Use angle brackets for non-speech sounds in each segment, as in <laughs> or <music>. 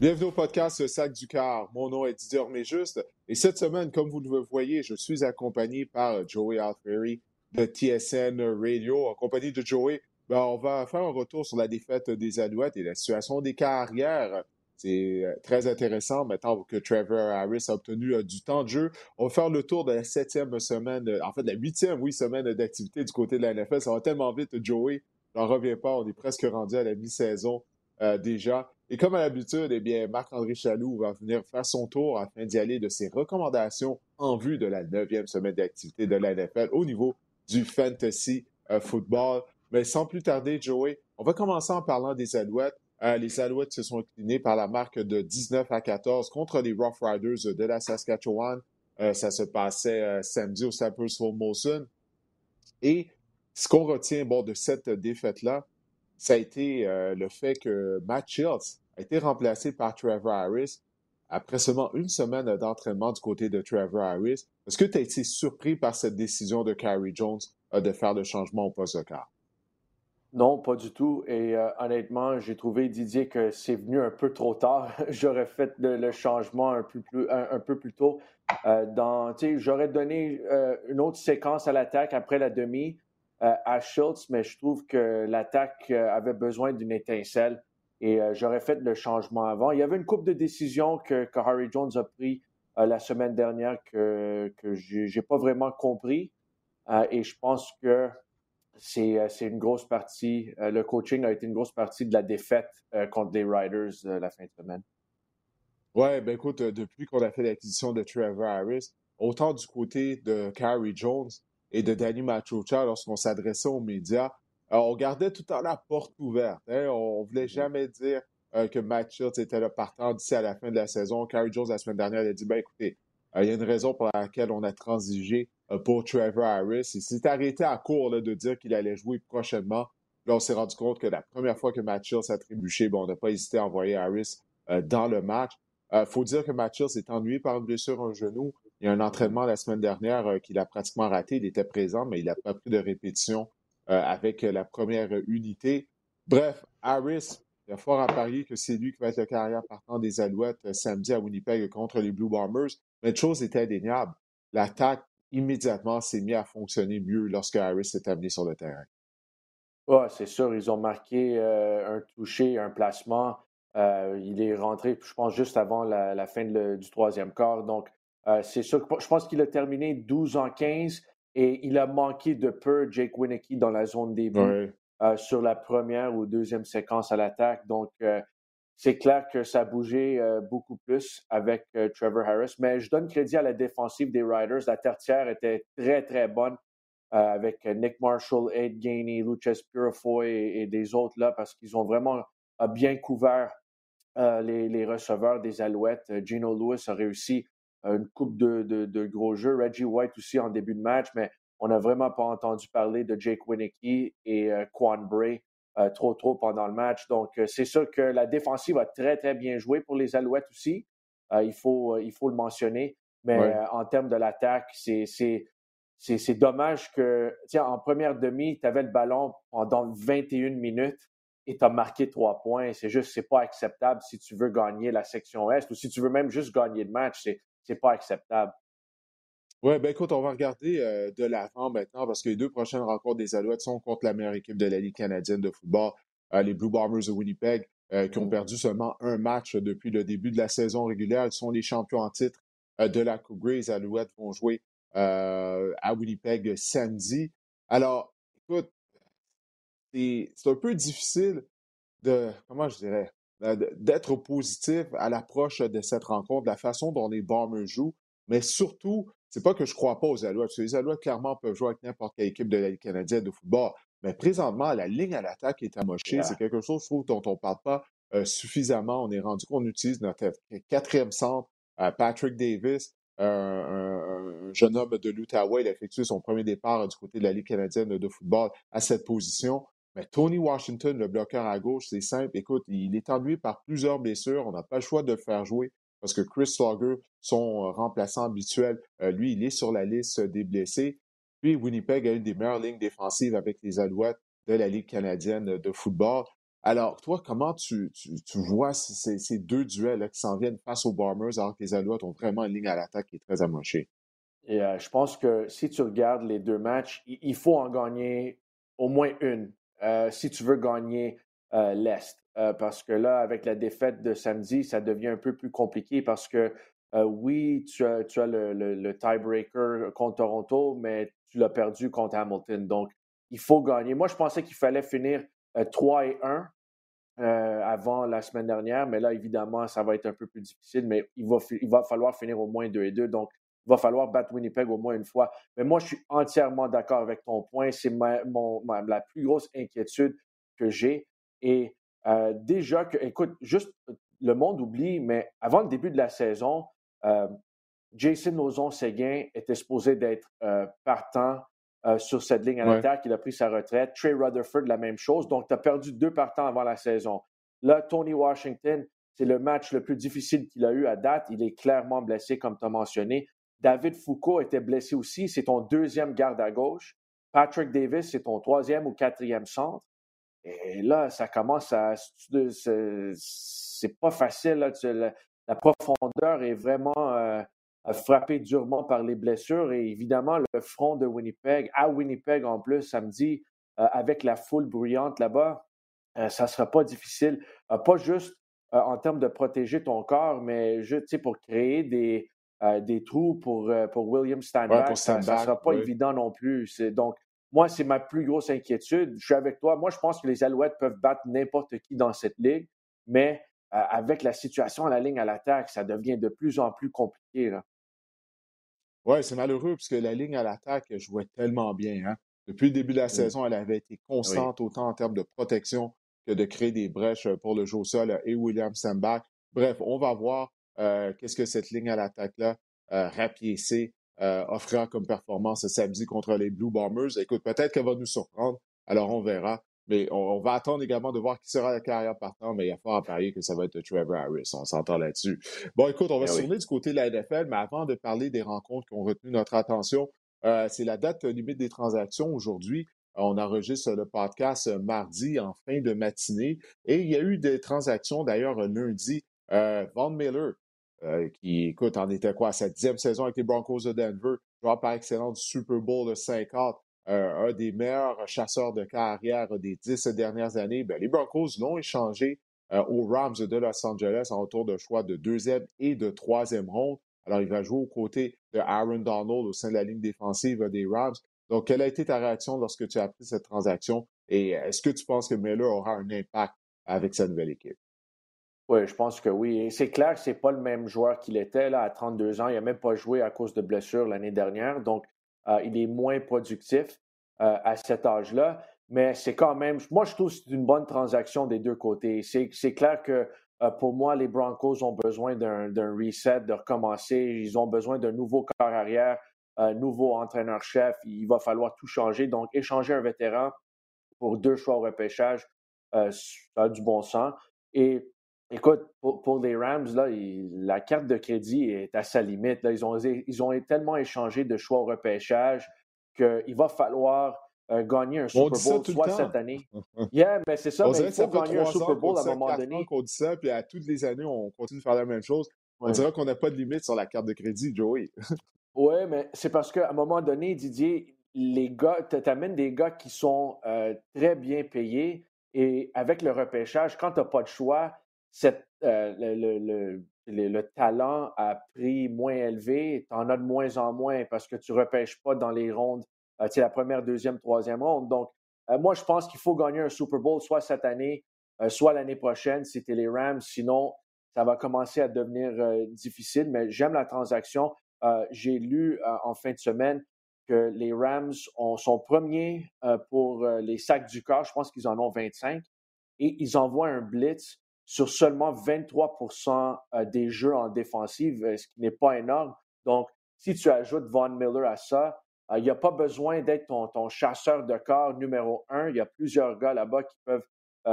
Bienvenue au podcast Sac du Car. Mon nom est Didier Juste et cette semaine, comme vous le voyez, je suis accompagné par Joey Alfieri de TSN Radio. En compagnie de Joey, ben, on va faire un retour sur la défaite des Alouettes et la situation des carrières. C'est euh, très intéressant maintenant que Trevor Harris a obtenu euh, du temps de jeu. On va faire le tour de la septième semaine, euh, en fait la huitième, oui, semaine d'activité du côté de la NFL. Ça va tellement vite, Joey. J'en reviens pas, on est presque rendu à la mi-saison déjà. Et comme à l'habitude, eh bien, Marc-André Chaloux va venir faire son tour afin d'y aller de ses recommandations en vue de la neuvième semaine d'activité de la au niveau du fantasy euh, football. Mais sans plus tarder, Joey, on va commencer en parlant des Alouettes. Euh, les Alouettes se sont inclinés par la marque de 19 à 14 contre les Rough Riders de la Saskatchewan. Euh, ça se passait samedi au Sappers Molson. Et ce qu'on retient bon, de cette défaite-là, ça a été le fait que Matt Shields a été remplacé par Trevor Harris après seulement une semaine d'entraînement du côté de Trevor Harris. Est-ce que tu as été surpris par cette décision de Carrie Jones euh, de faire le changement au poste de quart? Non, pas du tout. Et euh, honnêtement, j'ai trouvé, Didier, que c'est venu un peu trop tard. <laughs> J'aurais fait le, changement un peu plus, tôt. Euh, J'aurais donné une autre séquence à l'attaque après la demi à Schultz, mais je trouve que l'attaque avait besoin d'une étincelle et euh, j'aurais fait le changement avant. Il y avait une coupe de décisions que, Harry Jones a pris euh, la semaine dernière que, je n'ai pas vraiment compris. Euh, et je pense que c'est une grosse partie, le coaching a été une grosse partie de la défaite contre les Riders la fin de semaine. Ouais, ben écoute, depuis qu'on a fait l'acquisition de Trevor Harris, autant du côté de Carrie Jones et de Danny Machocha lorsqu'on s'adressait aux médias, on gardait tout le temps la porte ouverte. Hein. On ne voulait mm-hmm. jamais dire euh, que Matt Shields était le partant d'ici à la fin de la saison. Carrie Jones, la semaine dernière, a dit ben, écoutez, euh, il y a une raison pour laquelle on a transigé euh, pour Trevor Harris. Il s'est arrêté à court de dire qu'il allait jouer prochainement. Là, on s'est rendu compte que la première fois que Matt Shields a trébuché, bon, on n'a pas hésité à envoyer Harris dans le match. Il faut dire que Matt Shields est ennuyé par une blessure un genou. Il y a un entraînement la semaine dernière qu'il a pratiquement raté. Il était présent, mais il n'a pas pris de répétition euh, avec la première unité. Bref, Harris, il a fort à parier que c'est lui qui va être le carrière partant des Alouettes euh, samedi à Winnipeg contre les Blue Bombers. Mais une chose était indéniable. L'attaque immédiatement s'est mise à fonctionner mieux lorsque Harris s'est amené sur le terrain. Oui, c'est sûr. Ils ont marqué euh, un toucher, un placement. il est rentré, je pense, juste avant la, fin du troisième quart. Donc, c'est sûr que je pense qu'il a terminé 12 en 15. Et il a manqué de peu Jake Winicky dans la zone début euh, sur la première ou deuxième séquence à l'attaque. Donc, euh, c'est clair que ça a bougé euh, beaucoup plus avec Trevor Harris. Mais je donne crédit à la défensive des Riders. La tertiaire était très, très bonne avec Nick Marshall, Ed Gainey, Lucas Purifoy et, des autres là parce qu'ils ont vraiment bien couvert les, receveurs des Alouettes. Gino Lewis a réussi une coupe de, gros jeux. Reggie White aussi en début de match, mais on n'a vraiment pas entendu parler de Jake Winicky et euh, Quan Bray euh, trop trop pendant le match. Donc, euh, c'est sûr que la défensive a très, très bien joué pour les Alouettes aussi. il, faut, il faut le mentionner. Mais en termes de l'attaque, c'est, c'est, dommage que, tiens, en première demi, tu avais le ballon pendant 21 minutes et tu as marqué trois points. C'est juste, c'est pas acceptable si tu veux gagner la section Est ou si tu veux même juste gagner le match. C'est, c'est pas acceptable. Oui, ben écoute, on va regarder euh, de l'avant maintenant parce que les deux prochaines rencontres des Alouettes sont contre la meilleure équipe de la Ligue canadienne de football, euh, les Blue Bombers de Winnipeg, euh, qui ont mmh. perdu seulement un match depuis le début de la saison régulière. Ils sont les champions en titre de la Coupe Grey. Les Alouettes vont jouer à Winnipeg samedi. Alors, écoute, c'est un peu difficile de, comment je dirais, d'être positif à l'approche de cette rencontre, de la façon dont les Bombers jouent, mais surtout, c'est pas que je crois pas aux Alouettes, parce que les Alouettes, clairement, peuvent jouer avec n'importe quelle équipe de la Ligue canadienne de football, mais présentement, la ligne à l'attaque est amochée. C'est quelque chose, je trouve, dont on ne parle pas euh, suffisamment. On est rendu qu'on utilise notre quatrième centre, euh, Patrick Davis, un, jeune homme de l'Outaouais. Il a effectué son premier départ du côté de la Ligue canadienne de football à cette position. Mais Tony Washington, le bloqueur à gauche, c'est simple. Écoute, il est ennuyé par plusieurs blessures. On n'a pas le choix de le faire jouer parce que Chris Slaughter, son remplaçant habituel, lui, il est sur la liste des blessés. Puis Winnipeg a une des meilleures lignes défensives avec les Alouettes de la Ligue canadienne de football. Alors, toi, comment tu, vois ces, deux duels qui s'en viennent face aux Bombers alors que les Alouettes ont vraiment une ligne à l'attaque qui est très amochée? Et euh, je pense que si tu regardes les deux matchs, il, faut en gagner au moins une euh, si tu veux gagner euh, l'Est. parce que là, avec la défaite de samedi, ça devient un peu plus compliqué parce que oui, tu as, le, tiebreaker contre Toronto, mais tu l'as perdu contre Hamilton. Donc, il faut gagner. Moi, je pensais qu'il fallait finir 3 et 1 euh, avant la semaine dernière, mais là, évidemment, ça va être un peu plus difficile, mais il va, falloir finir au moins 2 et 2. Donc, il va falloir battre Winnipeg au moins une fois. Mais moi, je suis entièrement d'accord avec ton point. C'est la plus grosse inquiétude que j'ai. Et euh, déjà que, écoute, juste le monde oublie, mais avant le début de la saison, euh, Jason Ozon-Séguin était supposé d'être partant euh, sur cette ligne à l'attaque. Il a pris sa retraite. Trey Rutherford, la même chose. Donc, tu as perdu deux partants avant la saison. Là, Tony Washington, c'est le match le plus difficile qu'il a eu à date. Il est clairement blessé, comme tu as mentionné. David Foucault était blessé aussi. C'est ton deuxième garde à gauche. Patrick Davis, c'est ton troisième ou quatrième centre. Et là, ça commence à. C'est pas facile. La, profondeur est vraiment. Euh, frappé durement par les blessures et évidemment le front de Winnipeg, à Winnipeg en plus samedi, euh, avec la foule bruyante là-bas, euh, ça ne sera pas difficile. Pas juste en termes de protéger ton corps, mais juste pour créer des, des trous pour, pour William Stanback. ça ne sera pas évident non plus. Donc, moi, c'est ma plus grosse inquiétude. Je suis avec toi. Moi, je pense que les Alouettes peuvent battre n'importe qui dans cette ligue, mais avec la situation à la ligne à l'attaque, ça devient de plus en plus compliqué. Oui, c'est malheureux parce que la ligne à l'attaque jouait tellement bien. Hein. Depuis le début de la mmh. saison, elle avait été constante autant en termes de protection que de créer des brèches pour le jeu au sol et William Sambach. Bref, on va voir euh, qu'est-ce que cette ligne à l'attaque-là, euh, rapiécée, euh, offrira comme performance samedi contre les Blue Bombers. Écoute, peut-être qu'elle va nous surprendre. Alors, on verra. Mais on, va attendre également de voir qui sera la carrière partant, mais il y a fort à parier que ça va être Trevor Harris. On s'entend là-dessus. Bon, écoute, on va eh se tourner du côté de la NFL, mais avant de parler des rencontres qui ont retenu notre attention, euh, c'est la date limite des transactions aujourd'hui. On enregistre le podcast mardi en fin de matinée et il y a eu des transactions d'ailleurs lundi. Euh, Von Miller, euh, qui, écoute, en était quoi? Sa dixième saison avec les Broncos de Denver, joueur par excellence du Super Bowl de 50, euh, un des meilleurs chasseurs de carrière des dix dernières années, ben, les Broncos l'ont échangé euh, aux Rams de Los Angeles en retour de choix de deuxième et de troisième ronde. Alors, il va jouer aux côtés de Aaron Donald au sein de la ligne défensive des Rams. Donc, quelle a été ta réaction lorsque tu as appris cette transaction? Et est-ce que tu penses que Miller aura un impact avec sa nouvelle équipe? Oui, je pense que oui. Et c'est clair que ce n'est pas le même joueur qu'il était là, à 32 ans. Il n'a même pas joué à cause de blessures l'année dernière. Donc, euh, il est moins productif euh, à cet âge-là. Mais c'est quand même, moi, je trouve que c'est une bonne transaction des deux côtés. C'est clair que euh, pour moi, les Broncos ont besoin d'un reset, de recommencer. Ils ont besoin d'un nouveau corps arrière, nouveau entraîneur-chef. Il va falloir tout changer. Donc, échanger un vétéran pour deux choix au repêchage, ça a du bon sens. Et Écoute, pour, les Rams, là, la carte de crédit est à sa limite. Ils, ont, ils ont tellement échangé de choix au repêchage qu'il va falloir euh, gagner un Super Bowl, soit cette année. <laughs> Yeah, mais c'est ça, mais il faut gagner un Super Bowl à un moment donné. On dit ça, puis à toutes les années, on continue de faire la même chose. On dirait qu'on n'a pas de limite sur la carte de crédit, Joey. <laughs> oui, mais c'est parce qu'à un moment donné, Didier, les gars, tu amènes des gars qui sont euh, très bien payés et avec le repêchage, quand tu n'as pas de choix, euh, le, le, talent à prix moins élevé, tu en as de moins en moins parce que tu ne repêches pas dans les rondes, euh, tu la première, deuxième, troisième ronde. Donc, euh, moi, je pense qu'il faut gagner un Super Bowl soit cette année, soit l'année prochaine, c'était les Rams. Sinon, ça va commencer à devenir difficile, mais j'aime la transaction. J'ai lu en fin de semaine que les Rams sont premiers pour les sacs du corps. Je pense qu'ils en ont 25. Et ils envoient un blitz sur seulement 23% euh, des jeux en défensive, euh, ce qui n'est pas énorme. Donc, si tu ajoutes Von Miller à ça, il n'y a pas besoin d'être ton, chasseur de corps numéro un. Il y a plusieurs gars là-bas qui peuvent,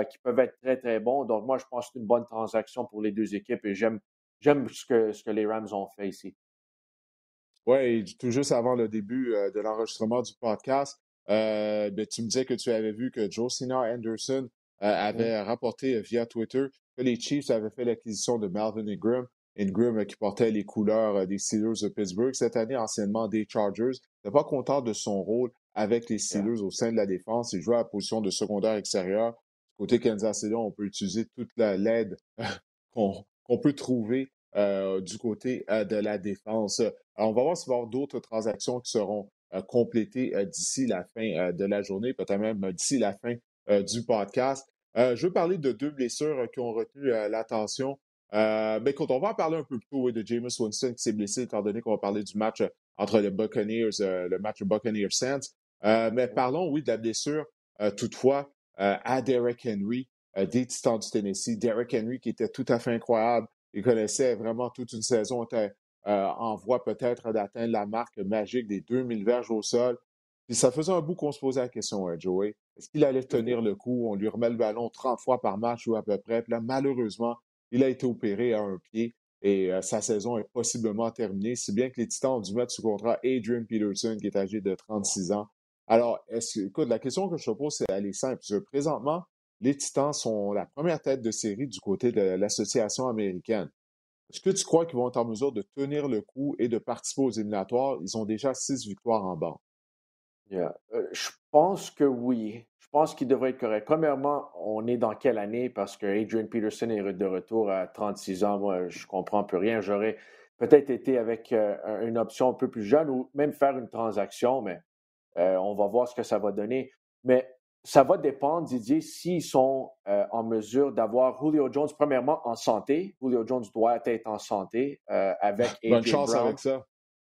qui peuvent être très, très bons. Donc, moi, je pense que c'est une bonne transaction pour les deux équipes et j'aime, j'aime ce que, ce que les Rams ont fait ici. Oui, tout juste avant le début de l'enregistrement du podcast, ben, tu me disais que tu avais vu que Josina Anderson avait rapporté via Twitter que les Chiefs avaient fait l'acquisition de Melvin Ingram. Ingram qui portait les couleurs des Steelers de Pittsburgh cette année, anciennement des Chargers. n'est pas content de son rôle avec les Steelers au sein de la défense. Il jouait à la position de secondaire extérieur. Côté Kansas City, on peut utiliser toute l'aide <laughs> qu'on peut trouver du côté de la défense. Alors, on va voir s'il va y avoir d'autres transactions qui seront complétées d'ici la fin de la journée, peut-être même d'ici la fin du podcast. Je veux parler de deux blessures qui ont retenu l'attention euh, mais quand on va en parler un peu plus tôt de James Winston qui s'est blessé, étant donné qu'on va parler du match euh, entre les Buccaneers, euh, le match Buccaneers Saints. mais parlons, oui, de la blessure, toutefois, à Derek Henry des Titans du Tennessee. Derek Henry qui était tout à fait incroyable. Il connaissait vraiment toute une saison, était en voie peut-être d'atteindre la marque magique des 2000 verges au sol. Puis ça faisait un bout qu'on se posait la question, Joey. Est-ce qu'il allait tenir le coup? On lui remet le ballon 30 fois par match ou à peu près. Puis là, malheureusement, il a été opéré à un pied et euh, sa saison est possiblement terminée, si bien que les Titans ont dû mettre sous contrat Adrian Peterson, qui est âgé de 36 ans. Alors, est-ce, écoute, la question que je te pose, c'est elle est simple. Présentement, les Titans sont la première tête de série du côté de l'association américaine. Est-ce que tu crois qu'ils vont être en mesure de tenir le coup et de participer aux éliminatoires? Ils ont déjà six victoires en banc. Euh, je pense que oui. Je pense qu'il devrait être correct. Premièrement, on est dans quelle année? Parce que Adrian Peterson est de retour à 36 ans. Moi, je comprends plus rien. J'aurais peut-être été avec euh, une option un peu plus jeune ou même faire une transaction, mais euh, on va voir ce que ça va donner. Mais ça va dépendre, Didier, s'ils sont en mesure d'avoir Julio Jones, premièrement, en santé. Julio Jones doit être en santé avec Adrian Bonne chance avec ça.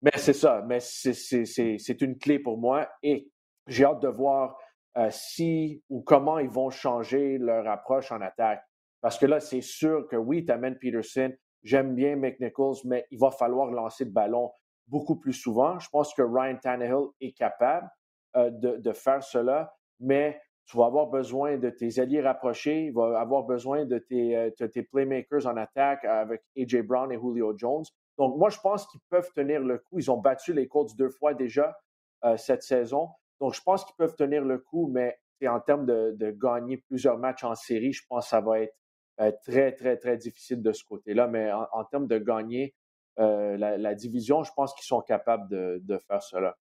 Mais c'est ça, mais c'est une clé pour moi et j'ai hâte de voir euh, si ou comment ils vont changer leur approche en attaque. Parce que là, c'est sûr que oui, tu Peterson, j'aime bien McNichols, mais il va falloir lancer le ballon beaucoup plus souvent. Je pense que Ryan Tannehill est capable euh, de, de, faire cela, mais tu vas avoir besoin de tes alliés rapprochés, il va avoir besoin de tes, euh, de tes playmakers en attaque avec A.J. Brown et Julio Jones. Donc, moi, je pense qu'ils peuvent tenir le coup. Ils ont battu les Colts deux fois déjà euh, cette saison. Donc, je pense qu'ils peuvent tenir le coup, mais en termes de, gagner plusieurs matchs en série, je pense que ça va être euh, très, très, très difficile de ce côté-là. Mais en, termes de gagner euh, la, division, je pense qu'ils sont capables de, faire cela.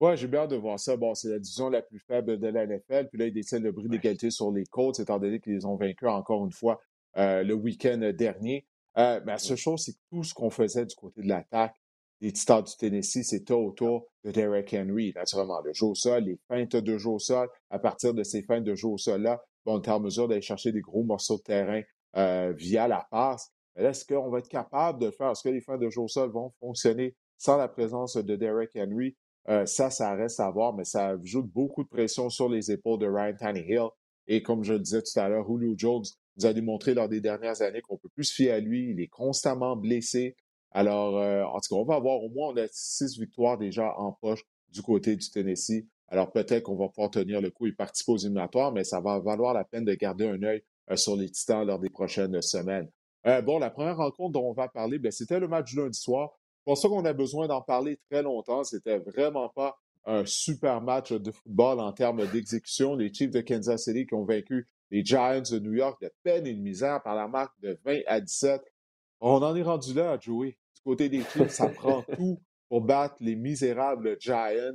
Oui, j'ai bien hâte de voir ça. Bon, c'est la division la plus faible de la NFL. Puis là, ils détiennent le bris d'égalité sur les Colts, étant donné qu'ils les ont vaincus encore une fois le week-end dernier. Euh, mais la seule chose, c'est que tout ce qu'on faisait du côté de l'attaque des Titans du Tennessee, c'était autour de Derek Henry. Naturellement, le jeu au sol, les feintes de jeu au sol. À partir de ces feintes de jeu au sol-là, on est en mesure d'aller chercher des gros morceaux de terrain euh, via la passe. Mais est-ce qu'on va être capable de le faire? Est-ce que les feintes de jeu au sol vont fonctionner sans la présence de Derek Henry? Euh, ça, ça reste à voir, mais ça ajoute beaucoup de pression sur les épaules de Ryan Tannehill. Et comme je le disais tout à l'heure, Julio Jones nous a démontré lors des dernières années qu'on peut plus se fier à lui. Il est constamment blessé. Alors, euh, en tout cas, on va avoir au moins six victoires déjà en poche du côté du Tennessee. Alors, peut-être qu'on va pouvoir tenir le coup et participer aux éliminatoires, mais ça va valoir la peine de garder un œil euh, sur les Titans lors des prochaines semaines. Euh, bon, la première rencontre dont on va parler, ben, c'était le match du lundi soir. Pour ça qu'on a besoin d'en parler très longtemps. C'était vraiment pas un super match de football en termes d'exécution. Les Chiefs de Kansas City qui ont vaincu les Giants de New York de peine et de misère par la marque de 20 à 17. On en est rendu là, Joey. Du côté des Chiefs, ça prend <laughs> tout pour battre les misérables Giants.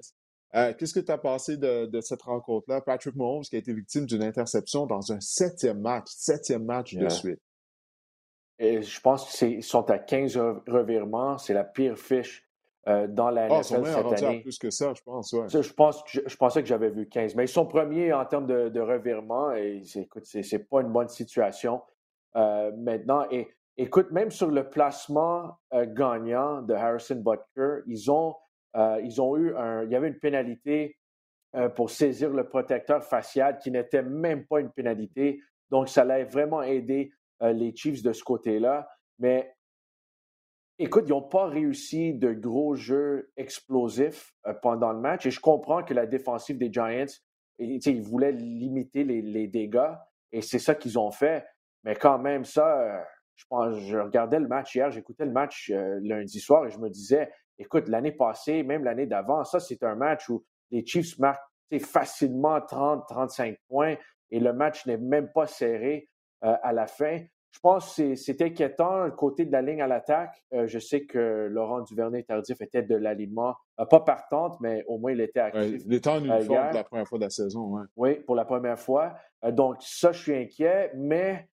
Euh, qu'est-ce que tu as pensé de, cette rencontre-là? Patrick Mahomes qui a été victime d'une interception dans un septième match, septième match de suite. Et je pense qu'ils sont à 15 revirements. C'est la pire fiche euh, dans la ah, NFL cette année. plus que ça, je pense. Ouais. je, pense je, pensais que j'avais vu 15. Mais ils sont premiers en termes de, de revirement et écoute, c'est pas une bonne situation euh, maintenant. Et écoute, même sur le placement euh, gagnant de Harrison Butker, ils ont, ils ont eu un. Il y avait une pénalité pour saisir le protecteur facial qui n'était même pas une pénalité. Donc, ça allait vraiment aider les Chiefs de ce côté-là. Mais Écoute, ils n'ont pas réussi de gros jeux explosifs euh, pendant le match et je comprends que la défensive des Giants, ils voulaient limiter les, dégâts et c'est ça qu'ils ont fait. Mais quand même, ça, euh, je, pense, je regardais le match hier, j'écoutais le match euh, lundi soir et je me disais, écoute, l'année passée, même l'année d'avant, ça, c'est un match où les Chiefs marquent facilement 30, 35 points et le match n'est même pas serré à la fin je pense que c'est inquiétant, le côté de la ligne à l'attaque. Euh, je sais que Laurent Duvernay-Tardif était de l'alignement, euh, pas partante, mais au moins il était actif. il était en euh, uniforme pour la première fois de la saison. Ouais. Oui, pour la première fois. donc, ça, je suis inquiet, mais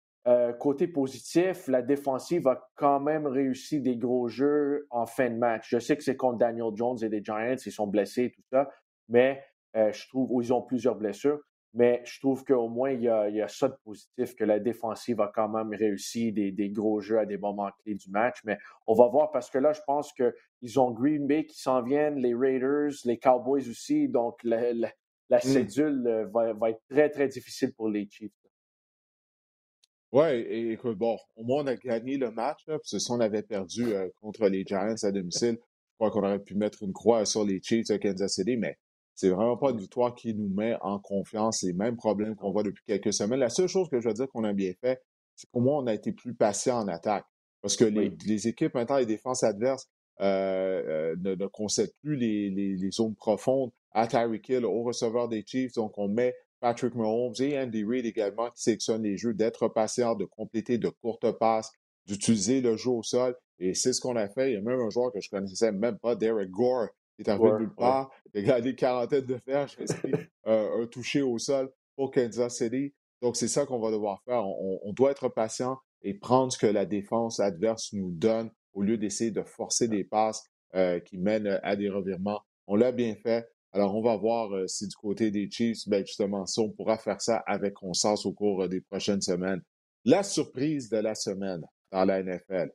côté positif, la défensive a quand même réussi des gros jeux en fin de match. Je sais que c'est contre Daniel Jones et les Giants, ils sont blessés et tout ça, mais je trouve qu'ils ont plusieurs blessures. Mais je trouve qu'au moins, il y, a, ça de positif, que la défensive a quand même réussi des, gros jeux à des moments clés du match. Mais on va voir parce que là, je pense qu'ils ont Green Bay qui s'en viennent, les Raiders, les Cowboys aussi. Donc, la, la, mmh. cédule euh, va, être très, très difficile pour les Chiefs. Oui, et écoute, bon, au moins, on a gagné le match, parce que si on avait perdu euh, contre les Giants à domicile, je crois qu'on aurait pu mettre une croix sur les Chiefs de Kansas City, mais c'est vraiment pas une victoire qui nous met en confiance. Les mêmes problèmes qu'on voit depuis quelques semaines. La seule chose que je veux dire qu'on a bien fait, c'est qu'au moins on a été plus patient en attaque. Parce que les, équipes, maintenant, les défenses adverses euh, euh, ne, concèdent plus les, zones profondes à Tyreek Hill, au receveur des Chiefs. Donc, on met Patrick Mahomes et Andy Reid également qui sélectionnent les jeux, d'être patient, de compléter de courtes passes, d'utiliser le jeu au sol. Et c'est ce qu'on a fait. Il y a même un joueur que je connaissais même pas, Derek Gore, est arrivé de nulle part. Il a gagné quarantaine de flèches, euh, un touché au sol pour Kansas City. Donc, c'est ça qu'on va devoir faire. On, doit être patient et prendre ce que la défense adverse nous donne au lieu d'essayer de forcer des passes euh, qui mènent à des revirements. On l'a bien fait. Alors, on va voir euh, si du côté des Chiefs, ben justement, on pourra faire ça avec conscience au cours des prochaines semaines. La surprise de la semaine dans la NFL.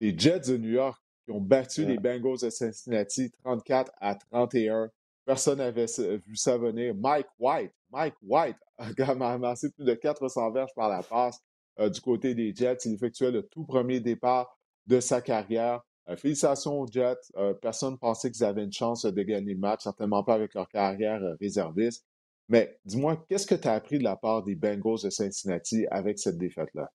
Les Jets de New York ont battu les Bengals de Cincinnati 34 à 31. Personne n'avait vu ça venir. Mike White, Mike White <laughs> a amassé plus de 400 verges par la passe euh, du côté des Jets. Il effectuait le tout premier départ de sa carrière. Euh, félicitations aux Jets. Euh, personne ne pensait qu'ils avaient une chance de gagner le match, certainement pas avec leur carrière réserviste. Mais dis-moi, qu'est-ce que tu as appris de la part des Bengals de Cincinnati avec cette défaite-là?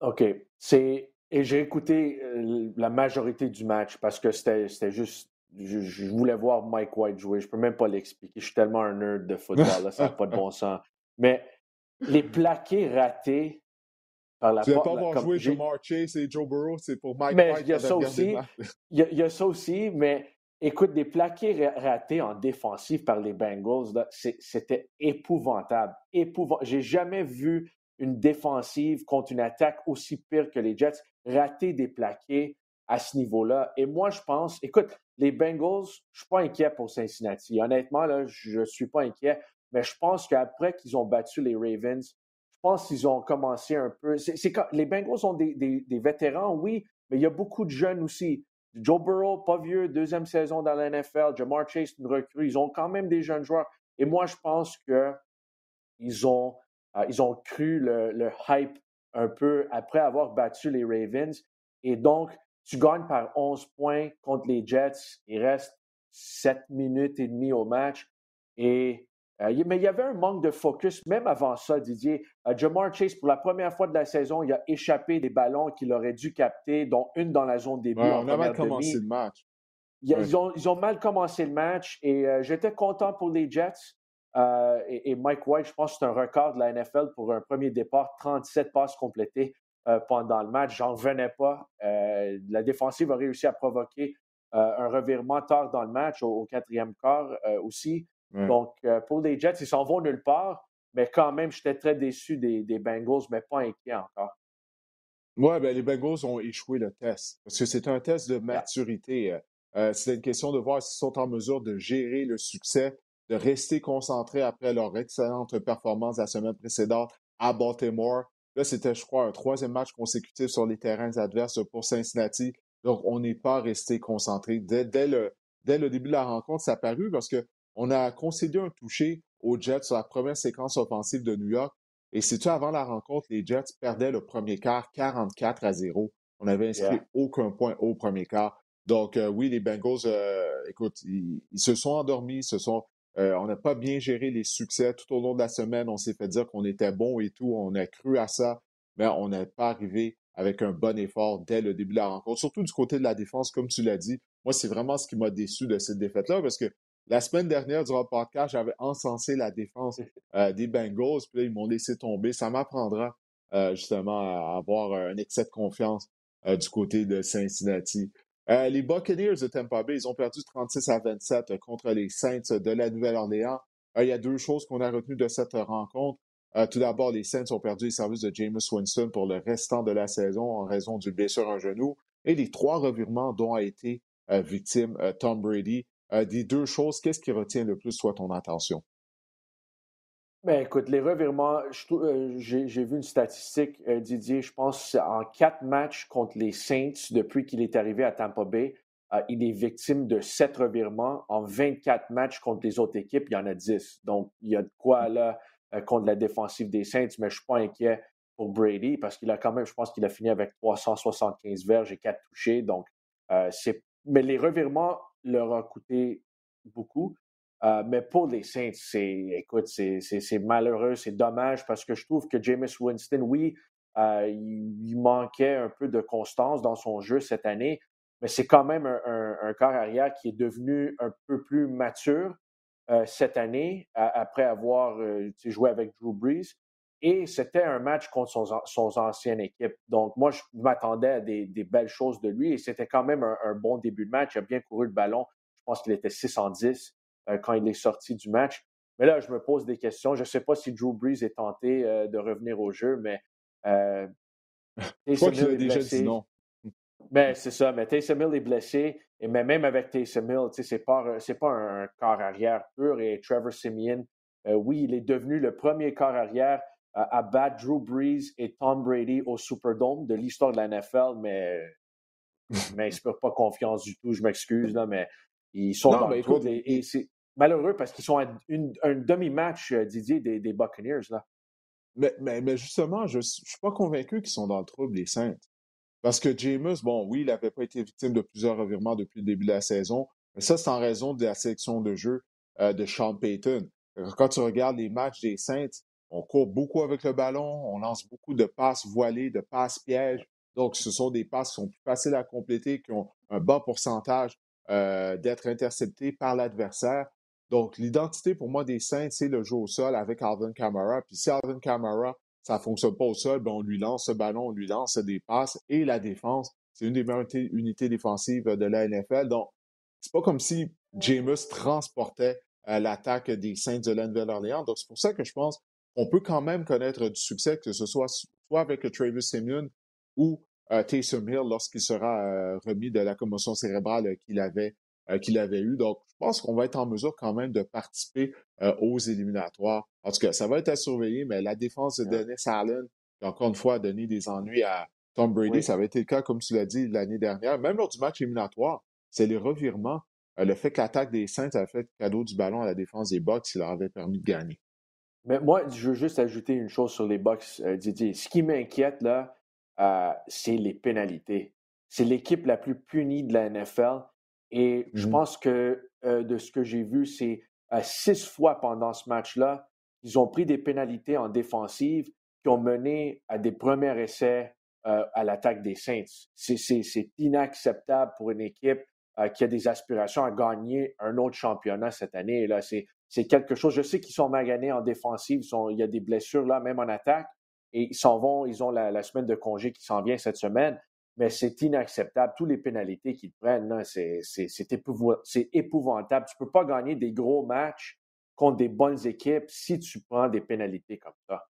OK. C'est et j'ai écouté euh, la majorité du match parce que c'était juste. Je, voulais voir Mike White jouer. Je ne peux même pas l'expliquer. Je suis tellement un nerd de football, là, ça n'a pas de bon sens. Mais les plaqués ratés par la Tu ne pas voir jouer Jamar Chase et Joe Burrow, c'est pour Mike mais White. Il y a ça aussi. <laughs> Il y, a, ça aussi, mais écoute, des plaqués ratés en défensive par les Bengals, c'était épouvantable. Épouvantable. J'ai jamais vu une défensive contre une attaque aussi pire que les Jets rater des plaqués à ce niveau-là. Et moi, je pense, écoute, les Bengals, je suis pas inquiet pour Cincinnati. Honnêtement, là, je ne suis pas inquiet, mais je pense qu'après qu'ils ont battu les Ravens, je pense qu'ils ont commencé un peu. Les Bengals ont des, vétérans, oui, mais il y a beaucoup de jeunes aussi. Joe Burrow, pas vieux, deuxième saison dans la NFL. Jamar Chase, une recrue. Ils ont quand même des jeunes joueurs. Et moi, je pense qu'ils ont, euh, ils ont cru le, le hype un peu après avoir battu les Ravens. Et donc, tu gagnes par 11 points contre les Jets. Il reste 7 minutes et demie au match. Et, euh, mais il y avait un manque de focus, même avant ça, Didier. Euh, Jamar Chase, pour la première fois de la saison, il a échappé des ballons qu'il aurait dû capter, dont une dans la zone début. on a mal commencé le match. Ils, ont, ils, ont, mal commencé le match et euh, j'étais content pour les Jets. Euh, et, Mike White, je pense que c'est un record de la NFL pour un premier départ, 37 passes complétées euh, pendant le match. J'en revenais pas. Euh, la défensive a réussi à provoquer un revirement tard dans le match, au, quatrième quart aussi. Donc, pour les Jets, ils s'en vont nulle part, mais quand même, j'étais très déçu des, Bengals, mais pas inquiet encore. Oui, ben, les Bengals ont échoué le test parce que c'est un test de maturité. c'est une question de voir s'ils sont en mesure de gérer le succès de rester concentrés après leur excellente performance la semaine précédente à Baltimore. Là, c'était, je crois, un troisième match consécutif sur les terrains adverses pour Cincinnati. Donc, on n'est pas resté concentré. Dès, le, dès le début de la rencontre, ça a paru parce qu'on a concédé un toucher aux Jets sur la première séquence offensive de New York. Et c'est-tu avant la rencontre, les Jets perdaient le premier quart 44 à 0. On n'avait inscrit aucun point au premier quart. Donc, oui, les Bengals, écoute, ils, se sont endormis, se sont, on n'a pas bien géré les succès tout au long de la semaine. On s'est fait dire qu'on était bon et tout. On a cru à ça, mais on n'est pas arrivé avec un bon effort dès le début de la rencontre. Surtout du côté de la défense, comme tu l'as dit. Moi, c'est vraiment ce qui m'a déçu de cette défaite-là, parce que la semaine dernière, durant le podcast, j'avais encensé la défense <laughs> euh, des Bengals, puis là, ils m'ont laissé tomber. Ça m'apprendra euh, justement à avoir un excès de confiance euh, du côté de Cincinnati. Les Buccaneers de Tampa Bay, ils ont perdu 36 à 27 contre les Saints de la Nouvelle-Orléans. il y a deux choses qu'on a retenues de cette rencontre. tout d'abord, les Saints ont perdu les services de James Winston pour le restant de la saison en raison du blessure en genou et les trois revirements dont a été victime Tom Brady. Euh, des deux choses, qu'est-ce qui retient le plus, soit ton attention? Ben, écoute, les revirements, euh, j'ai vu une statistique, euh, Didier, je pense en quatre matchs contre les Saints depuis qu'il est arrivé à Tampa Bay, il est victime de sept revirements. En 24 matchs contre les autres équipes, il y en a 10. Donc, il y a de quoi là contre la défensive des Saints, mais je ne suis pas inquiet pour Brady parce qu'il a quand même, je pense qu'il a fini avec 375 verges et 4 touchés. Donc, c'est. Mais les revirements leur a coûté beaucoup. Euh, mais pour les Saints, c'est, écoute, c'est, malheureux, c'est dommage parce que je trouve que Jameis Winston, oui, euh, il, manquait un peu de constance dans son jeu cette année, mais c'est quand même un, corps arrière qui est devenu un peu plus mature euh, cette année après avoir joué avec Drew Brees. Et c'était un match contre son, ancienne équipe. Donc, moi, je m'attendais à des, belles choses de lui et c'était quand même un, bon début de match. Il a bien couru le ballon. Je pense qu'il était 6 en 10 euh, quand il est sorti du match. Mais là, je me pose des questions. Je ne sais pas si Drew Brees est tenté euh, de revenir au jeu, mais. Euh, <laughs> je crois qu'il a déjà dit non. Ben, c'est ça. Mais Taysom Hill est blessé. Et même avec Taysom Hill, ce n'est pas, pas un corps arrière pur. Et Trevor Simeon, oui, il est devenu le premier corps arrière à battre Drew Brees et Tom Brady au Superdome de l'histoire de la NFL, mais <laughs> je m'inspire pas confiance du tout, je m'excuse, là, mais ils sont dans le et, c'est malheureux parce qu'ils sont à un demi-match, euh, Didier, des, Buccaneers. Là. Mais, mais, justement, je ne suis pas convaincu qu'ils sont dans le trouble, les Saints. Parce que Jameis, bon, oui, il n'avait pas été victime de plusieurs revirements depuis le début de la saison, mais ça, c'est en raison de la sélection de jeu euh, de Sean Payton. Quand tu regardes les matchs des Saints, on court beaucoup avec le ballon, on lance beaucoup de passes voilées, de passes pièges. Donc, ce sont des passes qui sont plus faciles à compléter, qui ont un bas pourcentage euh, d'être interceptées par l'adversaire. Donc, l'identité pour moi des Saints, c'est le jeu au sol avec Alvin Kamara. Puis si Alvin Kamara, ça ne fonctionne pas au sol, ben, on lui lance ce ballon, on lui lance des passes. Et la défense, c'est une des meilleures unités défensives de la NFL. Donc, c'est pas comme si Jameis transportait euh, l'attaque des Saints de la Nouvelle-Orléans. Donc, c'est pour ça que je pense on peut quand même connaître du succès, que ce soit soit avec Travis Simeon ou euh, Taysom Hill lorsqu'il sera euh, remis de la commotion cérébrale qu'il avait, euh, qu'il avait eue. Donc, je pense qu'on va être en mesure quand même de participer aux éliminatoires. En tout cas, ça va être à surveiller, mais la défense de Dennis Allen, qui encore une fois a donné des ennuis à Tom Brady, ça avait été le cas, comme tu l'as dit, l'année dernière. Même lors du match éliminatoire, c'est les revirements, le fait que l'attaque des Saints a fait cadeau du ballon à la défense des Bucks, qui leur avait permis de gagner. Mais moi, je veux juste ajouter une chose sur les Bucks, euh, Didier. Ce qui m'inquiète, là, euh, c'est les pénalités. C'est l'équipe la plus punie de la NFL. Et je mmh pense que euh, de ce que j'ai vu, c'est six fois pendant ce match-là, ils ont pris des pénalités en défensive qui ont mené à des premiers essais à l'attaque des Saints. C'est inacceptable pour une équipe qui a des aspirations à gagner un autre championnat cette année. Là, c'est c'est quelque chose. Je sais qu'ils sont maganés en défensive, il y a des blessures là, même en attaque, et ils s'en vont, ils ont la, semaine de congé qui s'en vient cette semaine, mais c'est inacceptable. Toutes les pénalités qu'ils prennent, c'est, épouvantable. Tu ne peux pas gagner des gros matchs contre des bonnes équipes si tu prends des pénalités comme ça.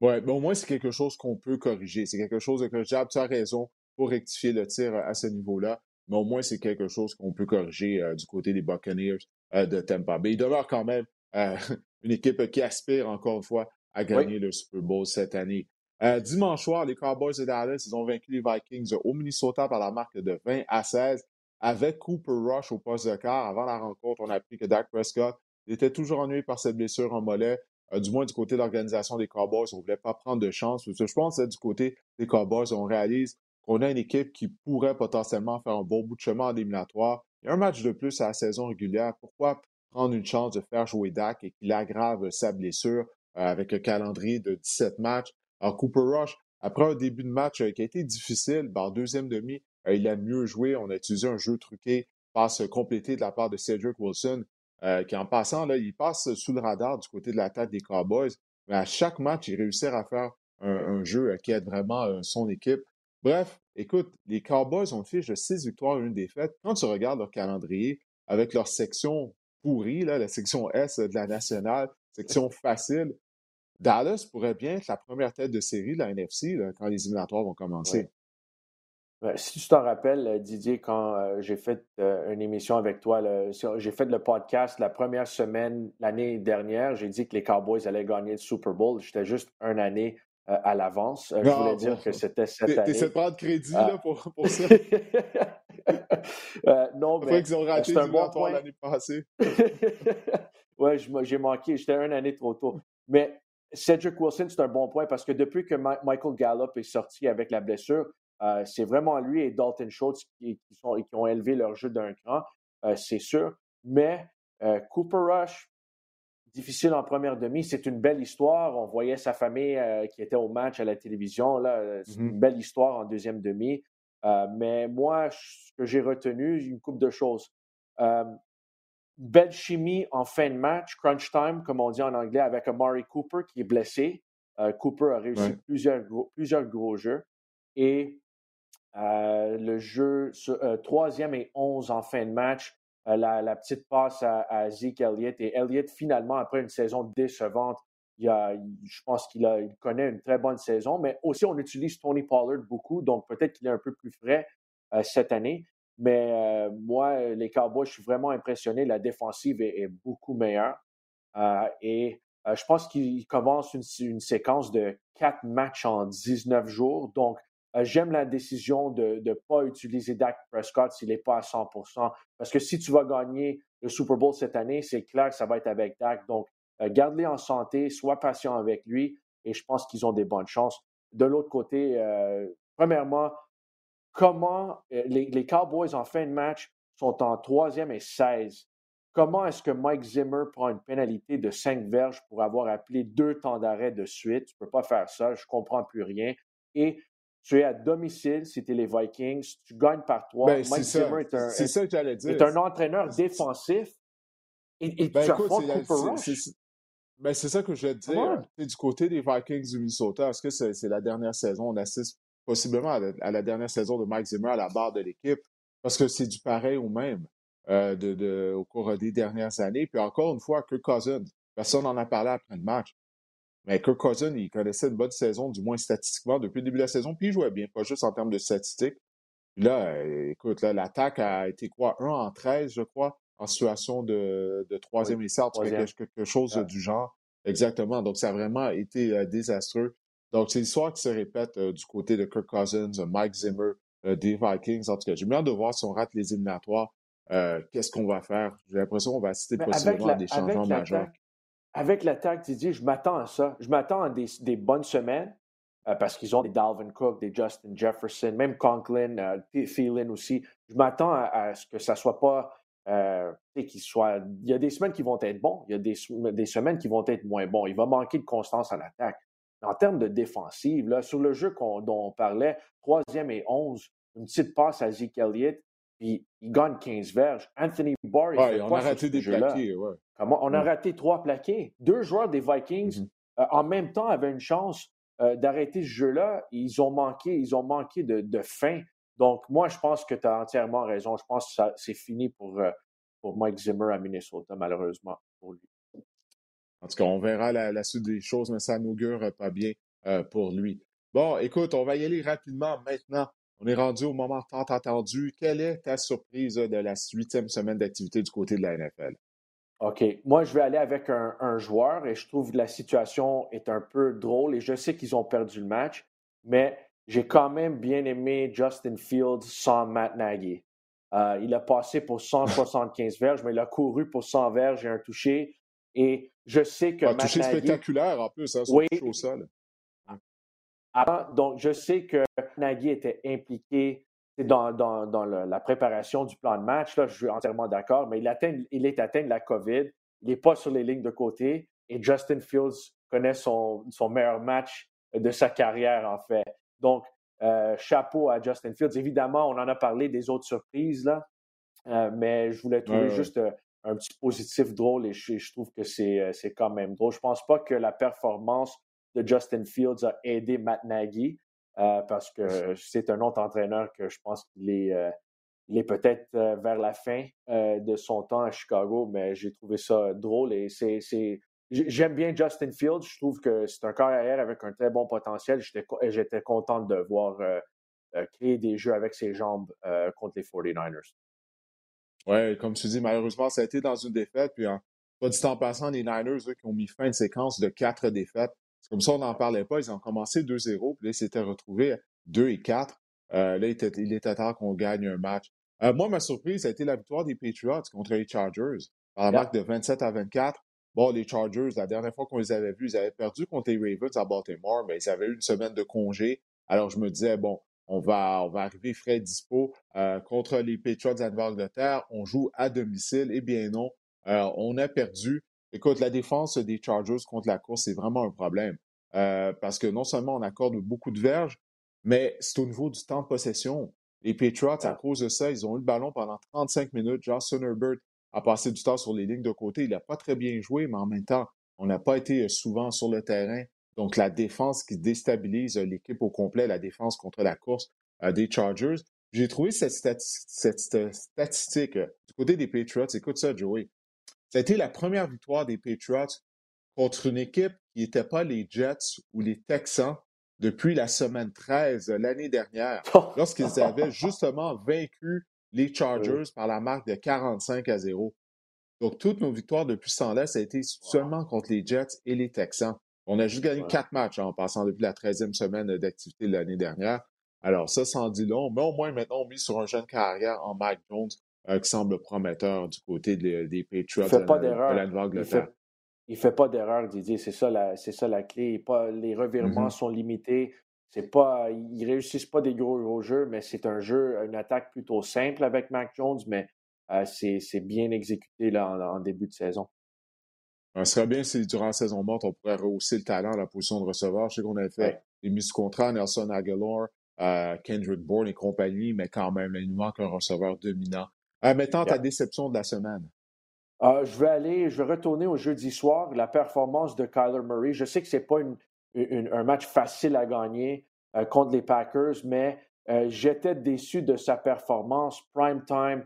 Oui, mais au moins, c'est quelque chose qu'on peut corriger. C'est quelque chose de corrigeable. Tu as raison pour rectifier le tir à ce niveau-là mais au moins, c'est quelque chose qu'on peut corriger euh, du côté des Buccaneers euh, de Tampa Bay. Il demeure quand même euh, <laughs> une équipe qui aspire encore une fois à gagner le Super Bowl cette année. Dimanche soir, les Cowboys de Dallas, ils ont vaincu les Vikings au Minnesota par la marque de 20 à 16 avec Cooper Rush au poste de quart. Avant la rencontre, on a appris que Dak Prescott était toujours ennuyé par cette blessure en mollet. du moins du côté de l'organisation des Cowboys, on ne voulait pas prendre de chance. je pense que du côté des Cowboys, on réalise qu'on a une équipe qui pourrait potentiellement faire un bon bout de chemin en éliminatoire. Il y a un match de plus à la saison régulière. Pourquoi prendre une chance de faire jouer Dak et qu'il aggrave sa blessure euh, avec un calendrier de 17 matchs? Alors, Cooper Rush, après un début de match euh, qui a été difficile, ben, en deuxième demi, euh, il a mieux joué. On a utilisé un jeu truqué, passe complété de la part de Cedric Wilson, qui en passant, là, il passe sous le radar du côté de l'attaque des Cowboys. Mais à chaque match, il réussit à faire un, jeu qui aide vraiment son équipe. Bref, écoute, les Cowboys ont fiche de six victoires et une défaite. Quand tu regardes leur calendrier, avec leur section pourrie, là, la section S de la nationale, section facile, Dallas pourrait bien être la première tête de série de la NFC quand les éliminatoires vont commencer. si tu t'en rappelles, euh, Didier, quand euh, j'ai fait euh, une émission avec toi, j'ai fait le podcast la première semaine l'année dernière, j'ai dit que les Cowboys allaient gagner le Super Bowl. J'étais juste une année à l'avance. je voulais dire que c'était <laughs> cette année. Tu de prendre crédit là, pour, pour ça? <laughs> non, mais. qu'ils ont raté un bon point l'année passée. <laughs> oui, j'ai manqué. J'étais une année trop tôt. Mais Cedric Wilson, c'est un bon point parce que depuis que Michael Gallup est sorti avec la blessure, euh, c'est vraiment lui et Dalton Schultz qui, sont, qui ont élevé leur jeu d'un cran, euh, c'est sûr. Mais euh, Cooper Rush, difficile en première demi, c'est une belle histoire. On voyait sa famille qui était au match à la télévision. Là, c'est une mm-hmm. belle histoire en deuxième demi. mais moi, ce que j'ai retenu, une coupe de choses belle chimie en fin de match, crunch time, comme on dit en anglais, avec Amari Cooper qui est blessé. Euh, Cooper a réussi plusieurs, gros, plusieurs gros jeux. Et euh, le jeu, euh, troisième et onze en fin de match, la, petite passe à, Zeke Elliott. Et Elliott, finalement, après une saison décevante, il a, je pense qu'il il connaît une très bonne saison, mais aussi on utilise Tony Pollard beaucoup, donc peut-être qu'il est un peu plus frais cette année. Mais euh, moi, les Cowboys, je suis vraiment impressionné. La défensive est, beaucoup meilleure. Euh, et euh, je pense qu'ils commencent une, séquence de quatre matchs en 19 jours. Donc, j'aime la décision de ne pas utiliser Dak Prescott s'il n'est pas à 100% Parce que si tu vas gagner le Super Bowl cette année, c'est clair que ça va être avec Dak. Donc, garde-le en santé, sois patient avec lui. Et je pense qu'ils ont des bonnes chances. De l'autre côté, premièrement, comment euh, les, Cowboys en fin de match sont en troisième et 16. Comment est-ce que Mike Zimmer prend une pénalité de cinq verges pour avoir appelé deux temps d'arrêt de suite? Tu ne peux pas faire ça, je ne comprends plus rien. Et tu es à domicile, c'était les Vikings, tu gagnes par trois. Ben, Mike Zimmer est un, est, un entraîneur défensif. Et, ben, tu écoute, ben, c'est ça que je vais te dire. Du côté des Vikings du Minnesota, est-ce que c'est la dernière saison? On assiste possiblement à la, dernière saison de Mike Zimmer à la barre de l'équipe, parce que c'est du pareil au même euh, de, au cours des dernières années. Puis encore une fois, Kirk Cousins, personne n'en a parlé après le match. Mais Kirk Cousins, il connaissait une bonne saison, du moins statistiquement, depuis le début de la saison, puis il jouait bien, pas juste en termes de statistiques. Puis là, euh, écoute, là, l'attaque a été quoi? 1 en 13, je crois, en situation de, de troisième essai, quelque, chose du genre. Exactement. Donc, ça a vraiment été euh, désastreux. Donc, c'est l'histoire qui se répète euh, du côté de Kirk Cousins, Mike Zimmer, euh, des Vikings. En tout cas, j'ai bien de voir si on rate les éliminatoires, euh, qu'est-ce qu'on va faire? J'ai l'impression qu'on va assister possiblement à des changements majeurs. Avec l'attaque, Didier, je m'attends à ça. Je m'attends à des, bonnes semaines parce qu'ils ont des Dalvin Cook, des Justin Jefferson, même Conklin, Thielen aussi. Je m'attends à, ce que ça soit pas qu'il soit. Il y a des semaines qui vont être bons, il y a des, des, semaines qui vont être moins bons. Il va manquer de constance à l'attaque. En termes de défensive, là, sur le jeu dont on parlait, troisième et onze, une petite passe à Zeke Elliott, puis il gagne 15 verges. Anthony Barr, il on a raté des plaqués. Ouais. Comment? On a raté trois plaqués. Deux joueurs des Vikings, mm-hmm. euh, en même temps, avaient une chance euh, d'arrêter ce jeu-là. Ils ont manqué, ils ont manqué de, de fin. Donc, moi, je pense que tu as entièrement raison. Je pense que c'est fini pour, euh, pour Mike Zimmer à Minnesota, malheureusement, pour lui. En tout cas, on verra la, suite des choses, mais ça n'augure pas bien euh, pour lui. Bon, écoute, on va y aller rapidement maintenant. On est rendu au moment tant attendu. Quelle est ta surprise de la huitième semaine d'activité du côté de la NFL? OK. Moi, je vais aller avec un, joueur et je trouve que la situation est un peu drôle et je sais qu'ils ont perdu le match, mais j'ai quand même bien aimé Justin Fields sans Matt Nagy. Euh, il a passé pour 175 verges, mais il a couru pour 100 verges et un touché. Et je sais que. Un touché spectaculaire en plus, hein, oui, au sol. donc, je sais que Nagy était impliqué dans, dans, la préparation du plan de match. Là, je suis entièrement d'accord, mais il, atteint, il est atteint de la COVID. Il n'est pas sur les lignes de côté. Et Justin Fields connaît son, son meilleur match de sa carrière, en fait. Donc, euh, chapeau à Justin Fields. Évidemment, on en a parlé des autres surprises, là, euh, mais je voulais trouver juste euh, un petit positif drôle et je, trouve que c'est quand même drôle. Je ne pense pas que la performance de Justin Fields a aidé Matt Nagy parce que c'est un autre entraîneur que je pense qu'il est, il est peut-être vers la fin de son temps à Chicago, mais j'ai trouvé ça drôle et c'est J'aime bien Justin Fields. Je trouve que c'est un carrière avec un très bon potentiel. J'étais content de voir euh, euh, créer des jeux avec ses jambes euh, contre les 49ers. Oui, comme tu dis, malheureusement, ça a été dans une défaite. Puis, pas du temps passant, les Niners, eux, qui ont mis fin à une séquence de quatre défaites. C'est comme ça, on n'en parlait pas. Ils ont commencé 2-0, puis là, ils s'étaient retrouvés 2 et 4. là, il était, il était temps qu'on gagne un match. moi, ma surprise, ça a été la victoire des Patriots contre les Chargers par la marque de 27 à 24. Bon, les Chargers, la dernière fois qu'on les avait vus, ils avaient perdu contre les Ravens à Baltimore, mais ils avaient eu une semaine de congé. Alors, je me disais, bon, on va, on va arriver frais dispo euh, contre les Patriots d'Angleterre. On joue à domicile. Eh bien non, euh, on a perdu. Écoute, la défense des Chargers contre la course, c'est vraiment un problème. Euh, parce que non seulement on accorde beaucoup de verges, mais c'est au niveau du temps de possession. Les Patriots, à cause de ça, ils ont eu le ballon pendant 35 minutes. Josh Herbert a passé du temps sur les lignes de côté. Il n'a pas très bien joué, mais en même temps, on n'a pas été souvent sur le terrain. Donc, la défense qui déstabilise euh, l'équipe au complet, la défense contre la course euh, des Chargers. J'ai trouvé cette, statistique du côté des Patriots. Écoute ça, Joey. Ça a été la première victoire des Patriots contre une équipe qui n'était pas les Jets ou les Texans depuis la semaine 13 l'année dernière, <laughs> lorsqu'ils avaient justement vaincu les Chargers par la marque de 45 à 0. Donc, toutes nos victoires depuis ce temps-là, ça a été seulement contre les Jets et les Texans. On a juste gagné quatre matchs en passant depuis la 13e semaine d'activité de l'année dernière. Alors, ça, sans dit long, mais au moins maintenant, on mise sur un jeune carrière en Mike Jones euh, qui semble prometteur du côté des Patriots il fait pas d'erreur. Il fait, il fait pas d'erreur, Didier. C'est ça, la, c'est ça la clé. Pas, les revirements mm-hmm. sont limités. C'est pas, ils réussissent pas des gros, gros jeux, mais c'est un jeu, une attaque plutôt simple avec Mac Jones, mais euh, c'est bien exécuté là, en, début de saison. Ce serait bien si durant la saison morte, on pourrait rehausser le talent à la position de receveur. Je sais qu'on avait fait des mises contrat, Nelson Aguilar, euh, Kendrick Bourne et compagnie, mais quand même, il nous manque un receveur dominant. Euh, maintenant, ta déception de la semaine. je vais aller, je vais retourner au jeudi soir, la performance de Kyler Murray. Je sais que ce n'est pas une, un match facile à gagner euh, contre les Packers, mais euh, j'étais déçu de sa performance prime time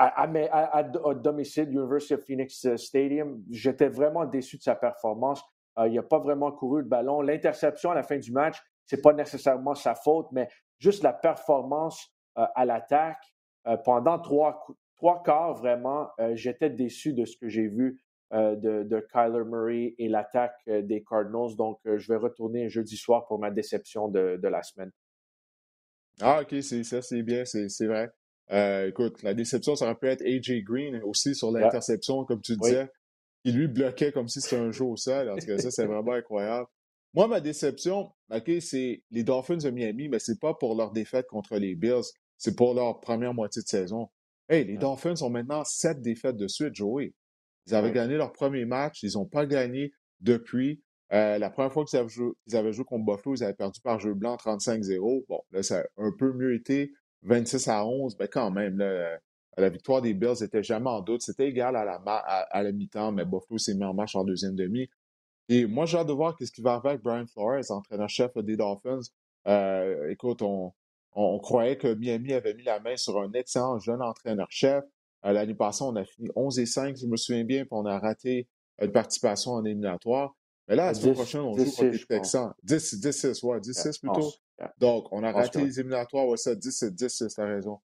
euh, à, domicile, University of Phoenix Stadium. J'étais vraiment déçu de sa performance. il n'a pas vraiment couru le ballon. L'interception à la fin du match, ce n'est pas nécessairement sa faute, mais juste la performance à l'attaque. pendant trois, trois quarts, vraiment, j'étais déçu de ce que j'ai vu euh, de, Kyler Murray et l'attaque euh, des Cardinals. Donc, euh, je vais retourner jeudi soir pour ma déception de, la semaine. Ah, OK, ça, c'est bien, c'est vrai. Écoute, la déception, ça aurait pu être AJ Green aussi sur l'interception, comme tu disais, qui lui bloquait comme si c'était un jeu au sol. En tout cas, ça, c'est vraiment incroyable. Moi, ma déception, OK, c'est les Dolphins de Miami, mais c'est pas pour leur défaite contre les Bills, c'est pour leur première moitié de saison. Hey, les Dolphins ont maintenant sept défaites de suite, Joey. Ils avaient gagné leur premier match. Ils n'ont pas gagné depuis. Euh, la première fois qu'ils avaient, joué, avaient joué contre Buffalo, ils avaient perdu par jeu blanc 35-0. Bon, là, ça a un peu mieux été, 26 à 11, mais quand même, là, la victoire des Bills n'était jamais en doute. C'était égal à la, à, la mi-temps, mais Buffalo s'est mis en marche en deuxième demi. Et moi, j'ai hâte de voir ce qui va arriver avec Brian Flores, entraîneur-chef des Dolphins. Euh, écoute, on, on, croyait que Miami avait mis la main sur un excellent jeune entraîneur-chef. Euh, l'année passée, on a fini 11 et 5, je me souviens bien, puis on a raté une participation en éliminatoire. Mais là, la semaine prochaine, on joue contre les Texans. 10, 10, 6, ouais, 10, 6 plutôt. Donc, on a raté les éliminatoires, ouais, ça, 10, 10, 6, t'as raison.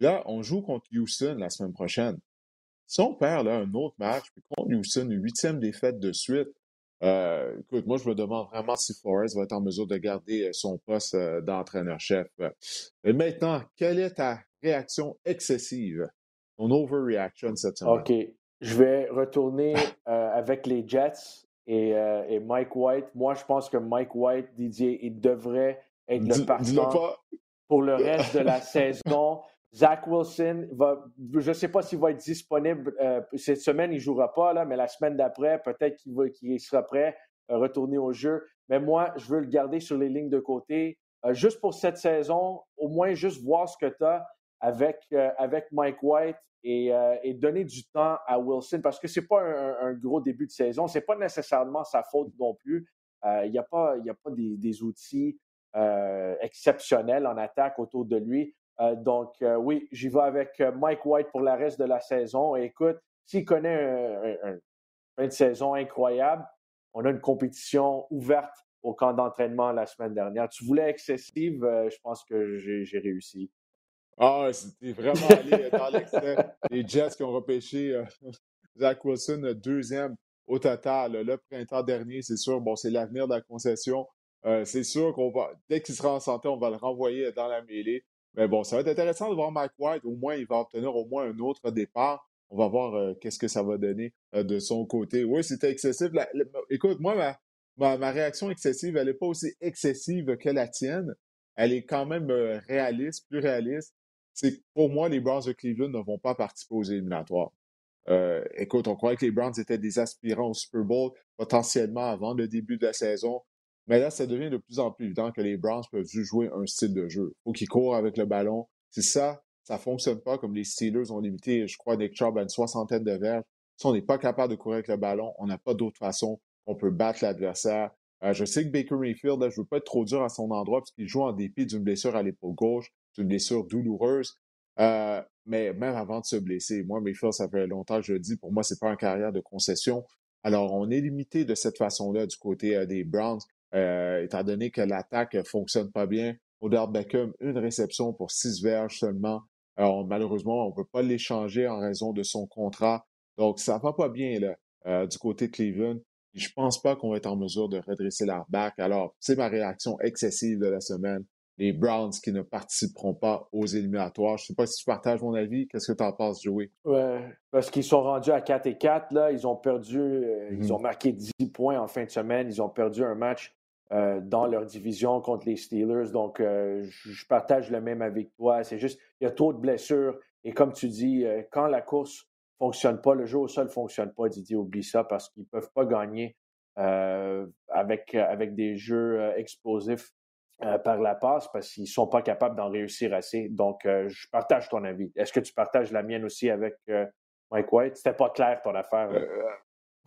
Là, on joue contre Houston la semaine prochaine. Si on perd là, un autre match, puis contre Houston, une huitième défaite de suite, euh, écoute, moi, je me demande vraiment si Flores va être en mesure de garder euh, son poste d'entraîneur-chef. Mais maintenant, quelle est ta réaction excessive? Ton overreaction cette semaine? OK. Je vais retourner euh, avec les Jets et, et, Mike White. Moi, je pense que Mike White, Didier, il devrait être le partant pour le reste de la <laughs> saison. Zach Wilson, va, je ne sais pas s'il va être disponible cette semaine, il ne jouera pas, là, mais la semaine d'après, peut-être qu'il sera prêt à retourner au jeu. Mais moi, je veux le garder sur les lignes de côté. juste pour cette saison, au moins juste voir ce que tu as avec, avec Mike White euh, et, donner du temps à Wilson parce que ce n'est pas un, gros début de saison. Ce n'est pas nécessairement sa faute non plus. Euh, il n'y a pas, a pas des, outils euh, exceptionnels en attaque autour de lui. donc, oui, j'y vais avec Mike White pour le reste de la saison. Écoute, s'il connaît un, fin de saison incroyable, on a une compétition ouverte au camp d'entraînement la semaine dernière. Tu voulais excessive, je pense que j'ai réussi. Ah, c'était vraiment allé dans l'excès. Les Jets qui ont repêché euh, <laughs> Zach Wilson, euh, deuxième au total. Le printemps dernier, c'est sûr, bon, c'est l'avenir de la concession. Euh, c'est sûr qu'on va, dès qu'il sera en santé, on va le renvoyer dans la mêlée. Mais bon, ça va être intéressant de voir Mike White. Au moins, il va obtenir au moins un autre départ. On va voir qu'est-ce que ça va donner de son côté. Oui, c'était excessif. écoute, moi, ma, ma, réaction excessive, elle n'est pas aussi excessive que la tienne. Elle est quand même réaliste, plus réaliste c'est pour moi, les Browns de Cleveland ne vont pas participer aux éliminatoires. Euh, écoute, on croyait que les Browns étaient des aspirants au Super Bowl potentiellement avant le début de la saison. Mais là, ça devient de plus en plus évident que les Browns peuvent jouer un style de jeu. Faut qu'ils courent avec le ballon. C'est ça, ça ne fonctionne pas comme les Steelers ont limité, je crois, Nick Chubb à une soixantaine de verges. Si on n'est pas capable de courir avec le ballon, on n'a pas d'autre façon. On peut battre l'adversaire. Euh, je sais que Baker Mayfield, je ne veux pas être trop dur à son endroit parce qu'il joue en dépit d'une blessure à l'épaule gauche une blessure douloureuse. Euh, mais même avant de se blesser, moi, frères, ça fait longtemps que je le dis, pour moi, c'est pas une carrière de concession. Alors, on est limité de cette façon-là du côté euh, des Browns, euh, étant donné que l'attaque ne fonctionne pas bien. Odell Beckham, une réception pour six verges seulement. Alors, malheureusement, on ne peut pas l'échanger en raison de son contrat. Donc, ça va pas bien là, du côté de Cleveland. Je pense pas qu'on va être en mesure de redresser leur back. Alors, c'est ma réaction excessive de la semaine les Browns qui ne participeront pas aux éliminatoires. Je ne sais pas si tu partages mon avis. Qu'est-ce que tu en penses, Joey? Oui, parce qu'ils sont rendus à 4 et 4. Là. Ils ont perdu, euh, ils mm-hmm. ont marqué 10 points en fin de semaine. Ils ont perdu un match euh, dans leur division contre les Steelers. Donc, euh, je partage le même avec toi. C'est juste, il y a trop de blessures. Et comme tu dis, quand la course ne fonctionne pas, le jeu au sol ne fonctionne pas, Didier, oublie ça parce qu'ils ne peuvent pas gagner avec, avec des jeux explosifs euh, par la passe parce qu'ils ne sont pas capables d'en réussir assez. Donc, euh, je partage ton avis. Est-ce que tu partages la mienne aussi avec euh, Mike White? C'était pas clair ton affaire.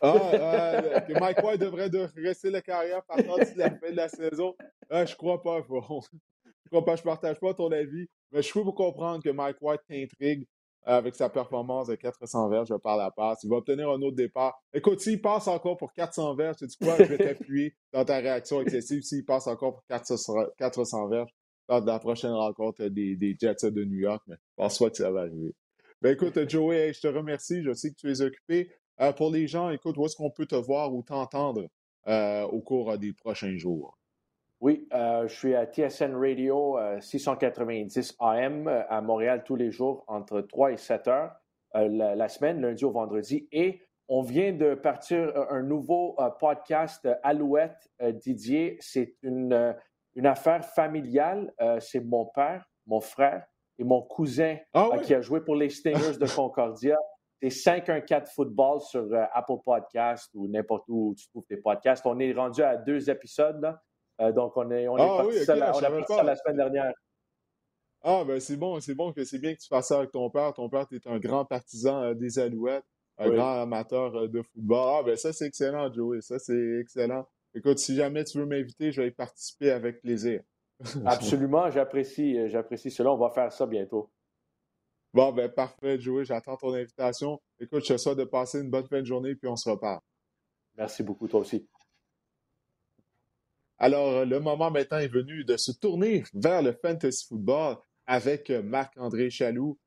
Ah, que Mike White devrait de rester la carrière partant de la fin de la saison. je crois pas. Je crois pas. Je partage pas ton avis. Mais je peux comprendre que Mike White t'intrigue avec sa performance de 400 verges par la passe. Il va obtenir un autre départ. Écoute, s'il passe encore pour 400 verges, tu dis quoi? Je vais t'appuyer dans ta réaction excessive. S'il passe encore pour 400 verges lors de la prochaine rencontre des, des Jets de New York, mais pense-toi que ça va arriver. Ben écoute, Joey, je te remercie. Je sais que tu es occupé. Euh, pour les gens, écoute, où est-ce qu'on peut te voir ou t'entendre euh, au cours des prochains jours? Oui, euh, je suis à TSN Radio 690 euh, AM euh, à Montréal tous les jours entre 3 et 7 heures la, semaine, lundi au vendredi. Et on vient de partir un nouveau podcast Alouette Didier. C'est une, une affaire familiale. C'est mon père, mon frère et mon cousin ah qui a joué pour les Stingers de <laughs> Concordia. C'est 514 Football sur Apple Podcast ou n'importe où tu trouves tes podcasts. On est rendu à deux épisodes. Là. Euh, donc, on est, on est ah parti, ça, la, la semaine dernière. Ah, ben c'est bon, c'est bon que c'est bien que tu fasses ça avec ton père. Ton père, tu es un grand partisan euh, des Alouettes, un grand amateur euh, de football. Ah, ben ça, c'est excellent, Joey. Ça, c'est excellent. Écoute, si jamais tu veux m'inviter, je vais y participer avec plaisir. <laughs> Absolument, j'apprécie, j'apprécie cela. On va faire ça bientôt. Bon, ben parfait, Joey. J'attends ton invitation. Écoute, je te souhaite de passer une bonne fin de journée, puis on se reparle. Merci beaucoup, toi aussi. Alors, le moment maintenant est venu de se tourner vers le fantasy football avec Marc-André Chaloux.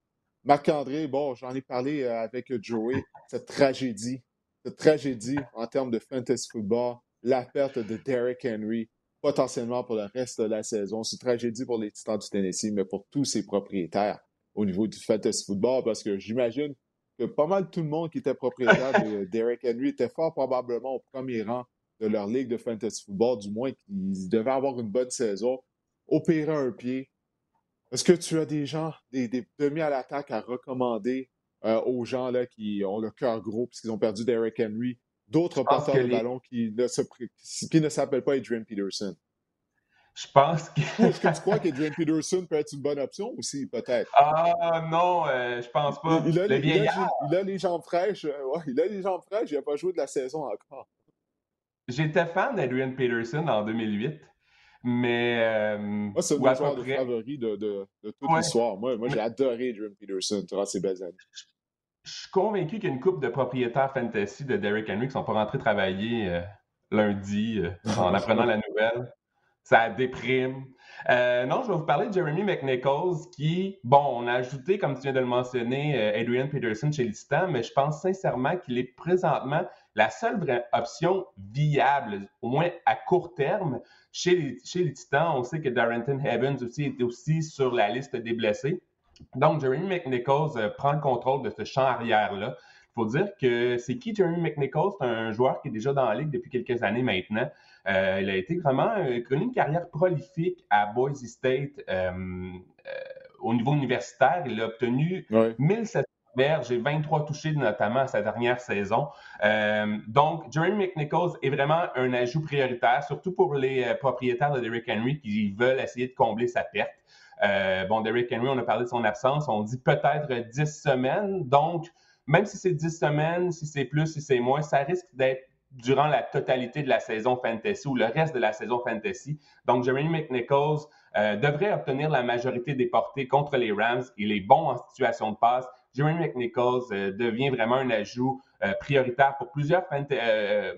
Marc-André, bon, j'en ai parlé euh, avec Joey, cette tragédie, cette tragédie en termes de fantasy football, la perte de Derrick Henry, potentiellement pour le reste de la saison. C'est une tragédie pour les Titans du Tennessee, mais pour tous ses propriétaires au niveau du fantasy football, parce que j'imagine que pas mal tout le monde qui était propriétaire <laughs> de Derek Henry était fort probablement au premier rang de leur ligue de fantasy football, du moins qu'ils devaient avoir une bonne saison, opérer un pied. Est-ce que tu as des gens, des, demi à l'attaque à recommander euh, aux gens là, qui ont le cœur gros puisqu'ils ont perdu Derek Henry, d'autres porteurs de ballon qui ne, qui ne s'appellent pas Adrian Peterson? Je pense que. Est-ce que tu crois qu'Adrian <laughs> Peterson peut être une bonne option aussi, peut-être? Ah non, euh, je pense pas. Il, a, les, jambes fraîches. Euh, il a les jambes fraîches, il n'a pas joué de la saison encore. J'étais fan d'Adrian Peterson en 2008. Mais. Euh, moi, c'est mon joueur de favori de, de, de toute l'histoire. Moi, moi j'ai adoré Adrian Peterson durant ces belles années. Je suis convaincu qu'il y a une couple de propriétaires fantasy de Derrick Henry qui ne sont pas rentrés travailler lundi en apprenant la nouvelle ça déprime. Euh, non, je vais vous parler de Jeremy McNichols qui, bon, on a ajouté, comme tu viens de le mentionner, euh, Adrian Peterson chez les Titans, mais je pense sincèrement qu'il est présentement la seule vraie option viable, au moins à court terme, chez les, chez les Titans. On sait que Darrington Evans aussi est aussi sur la liste des blessés. Donc, Jeremy McNichols euh, prend le contrôle de ce champ arrière-là. Il faut dire que c'est qui Jeremy McNichols? C'est un joueur qui est déjà dans la ligue depuis quelques années maintenant. Euh, il a été vraiment euh, connu une carrière prolifique à Boise State euh, au niveau universitaire. Il a obtenu 1700 verges et 23 touchés notamment à sa dernière saison. donc, Jeremy McNichols est vraiment un ajout prioritaire, surtout pour les propriétaires de Derrick Henry qui veulent essayer de combler sa perte. bon, Derrick Henry, on a parlé de son absence, on dit peut-être 10 semaines. Donc, même si c'est 10 semaines, si c'est plus, si c'est moins, ça risque d'être durant la totalité de la saison fantasy ou le reste de la saison fantasy. Donc, Jeremy McNichols euh, devrait obtenir la majorité des portées contre les Rams. Il est bon en situation de passe. Jeremy McNichols euh, devient vraiment un ajout euh, prioritaire pour plusieurs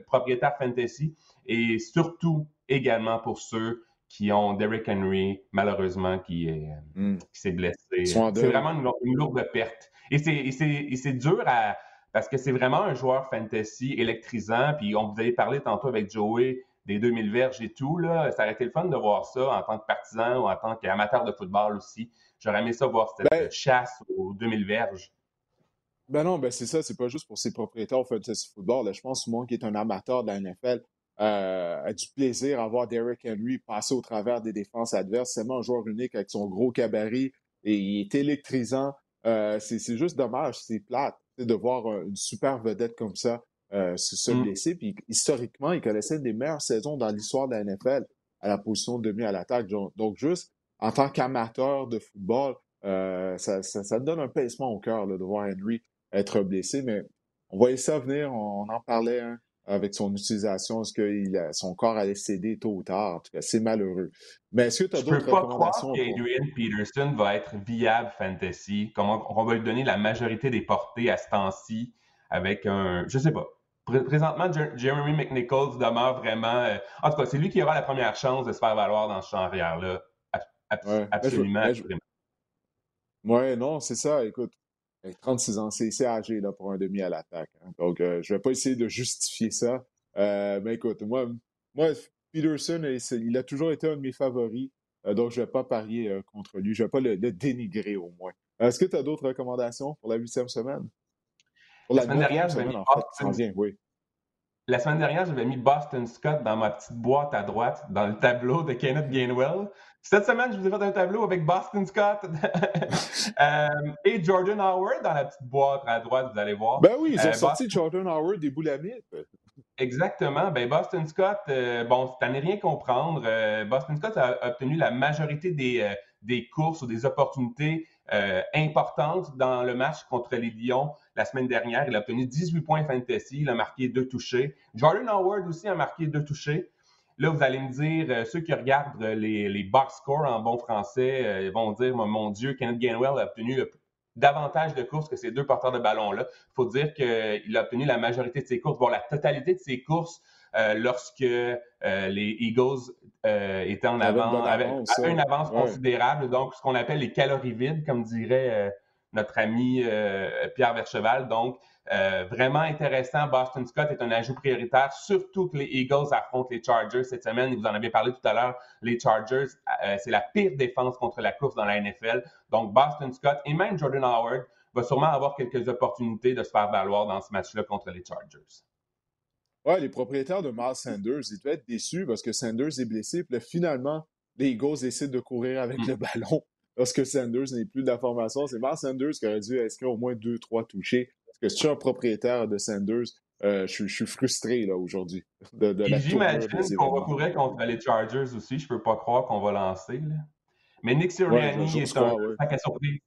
propriétaires fantasy et surtout également pour ceux qui ont Derrick Henry, malheureusement, qui, hmm. s'est blessé. C'est vraiment une, une, lourde perte. Et c'est dur à, parce que c'est vraiment un joueur fantasy électrisant. Puis on vous avait parlé tantôt avec Joey des 2000 verges et tout. Là. Ça aurait été le fun de voir ça en tant que partisan ou en tant qu'amateur de football aussi. J'aurais aimé ça voir cette ben chasse aux 2000 verges. Ben non, ben c'est ça, c'est pas juste pour ses propriétaires au fantasy football. Je pense que moi qui est un amateur de la NFL euh, a du plaisir à voir Derrick Henry passer au travers des défenses adverses. C'est vraiment un joueur unique avec son gros cabaret et il est électrisant. Euh, c'est juste dommage, c'est plate de voir une super vedette comme ça euh, se, mm. blesser. Puis historiquement, il connaissait une des meilleures saisons dans l'histoire de la NFL à la position de demi à l'attaque. Donc, juste en tant qu'amateur de football, euh, ça, ça, donne un pincement au cœur de voir Henry être blessé. Mais on voyait ça venir, on, en parlait hein, avec son utilisation. Est-ce que son corps allait céder tôt ou tard? En tout cas, c'est malheureux. Mais est-ce que tu as d'autres recommandations? Je peux pas Peterson va être viable fantasy. Comment on va lui donner la majorité des portées à ce temps-ci avec un... Je sais pas. Présentement, Jeremy McNichols demeure vraiment... Euh, en tout cas, c'est lui qui aura la première chance de se faire valoir dans ce champ arrière-là. absolument. Oui, non, c'est ça. Écoute, 36 ans, c'est âgé là, pour un demi à l'attaque. Hein. Donc, euh, je ne vais pas essayer de justifier ça. Euh, mais écoute, moi, moi Peterson, il a toujours été un de mes favoris. Euh, donc, je ne vais pas parier contre lui. Je ne vais pas le, dénigrer au moins. Est-ce que tu as d'autres recommandations pour la huitième semaine? Pour la, semaine dernière, semaine, en fait, oui. La semaine dernière, j'avais mis Boston Scott dans ma petite boîte à droite, dans le tableau de Kenneth Gainwell. Cette semaine, je vous ai fait un tableau avec Boston Scott <laughs> euh, et Jordan Howard dans la petite boîte à droite, vous allez voir. Ben oui, ils ont sorti Jordan Howard des boulamites. Exactement. Ben Boston Scott, euh, bon, tu n'en rien comprendre. Euh, Boston Scott a obtenu la majorité des, euh, des courses ou des opportunités importantes dans le match contre les Lions la semaine dernière. Il a obtenu 18 points fantasy. Il a marqué deux touchés. Jordan Howard aussi a marqué deux touchés. Là, vous allez me dire, ceux qui regardent les, les box scores en bon français vont dire, mon Dieu, Kenneth Gainwell a obtenu davantage de courses que ces deux porteurs de ballon-là. Il faut dire qu'il a obtenu la majorité de ses courses, voire la totalité de ses courses euh, lorsque euh, les Eagles euh, étaient en avant, avaient, une avance considérable, donc ce qu'on appelle les calories vides, comme dirait notre ami Pierre Vercheval. Donc, euh, vraiment intéressant. Boston Scott est un ajout prioritaire, surtout que les Eagles affrontent les Chargers cette semaine. Vous en avez parlé tout à l'heure. Les Chargers, euh, c'est la pire défense contre la course dans la NFL. Donc, Boston Scott et même Jordan Howard va sûrement avoir quelques opportunités de se faire valoir dans ce match-là contre les Chargers. Ouais, les propriétaires de Miles Sanders, ils devaient être déçus parce que Sanders est blessé. Puis finalement, les Eagles décident de courir avec mm. le ballon lorsque Sanders n'est plus de la formation. C'est Miles Sanders qui aurait dû inscrire au moins deux, trois touchés. Parce que si je suis un propriétaire de Sanders, euh, je, suis frustré là aujourd'hui. De, de J'imagine qu'on va courir contre les Chargers aussi. Je peux pas croire qu'on va lancer. Mais Nick Sirianni est un ouais. surprise.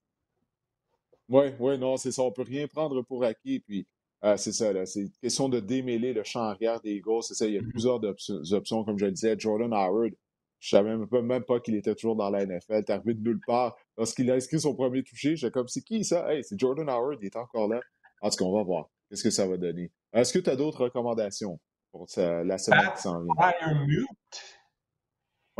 Oui, oui, non, c'est ça. On peut rien prendre pour acquis. Puis euh, c'est ça, là. C'est question de démêler le champ arrière des Eagles. C'est ça, il y a mm-hmm. plusieurs options, comme je le disais. Jordan Howard, je savais même pas, même pas qu'il était toujours dans la NFL. T'es arrivé de nulle part. Lorsqu'il a inscrit son premier touché, j'étais comme, c'est qui ça? Hey, c'est Jordan Howard, il est encore là. En tout cas, on va voir. Qu'est-ce que ça va donner? Est-ce que tu as d'autres recommandations pour la semaine qui s'en vient?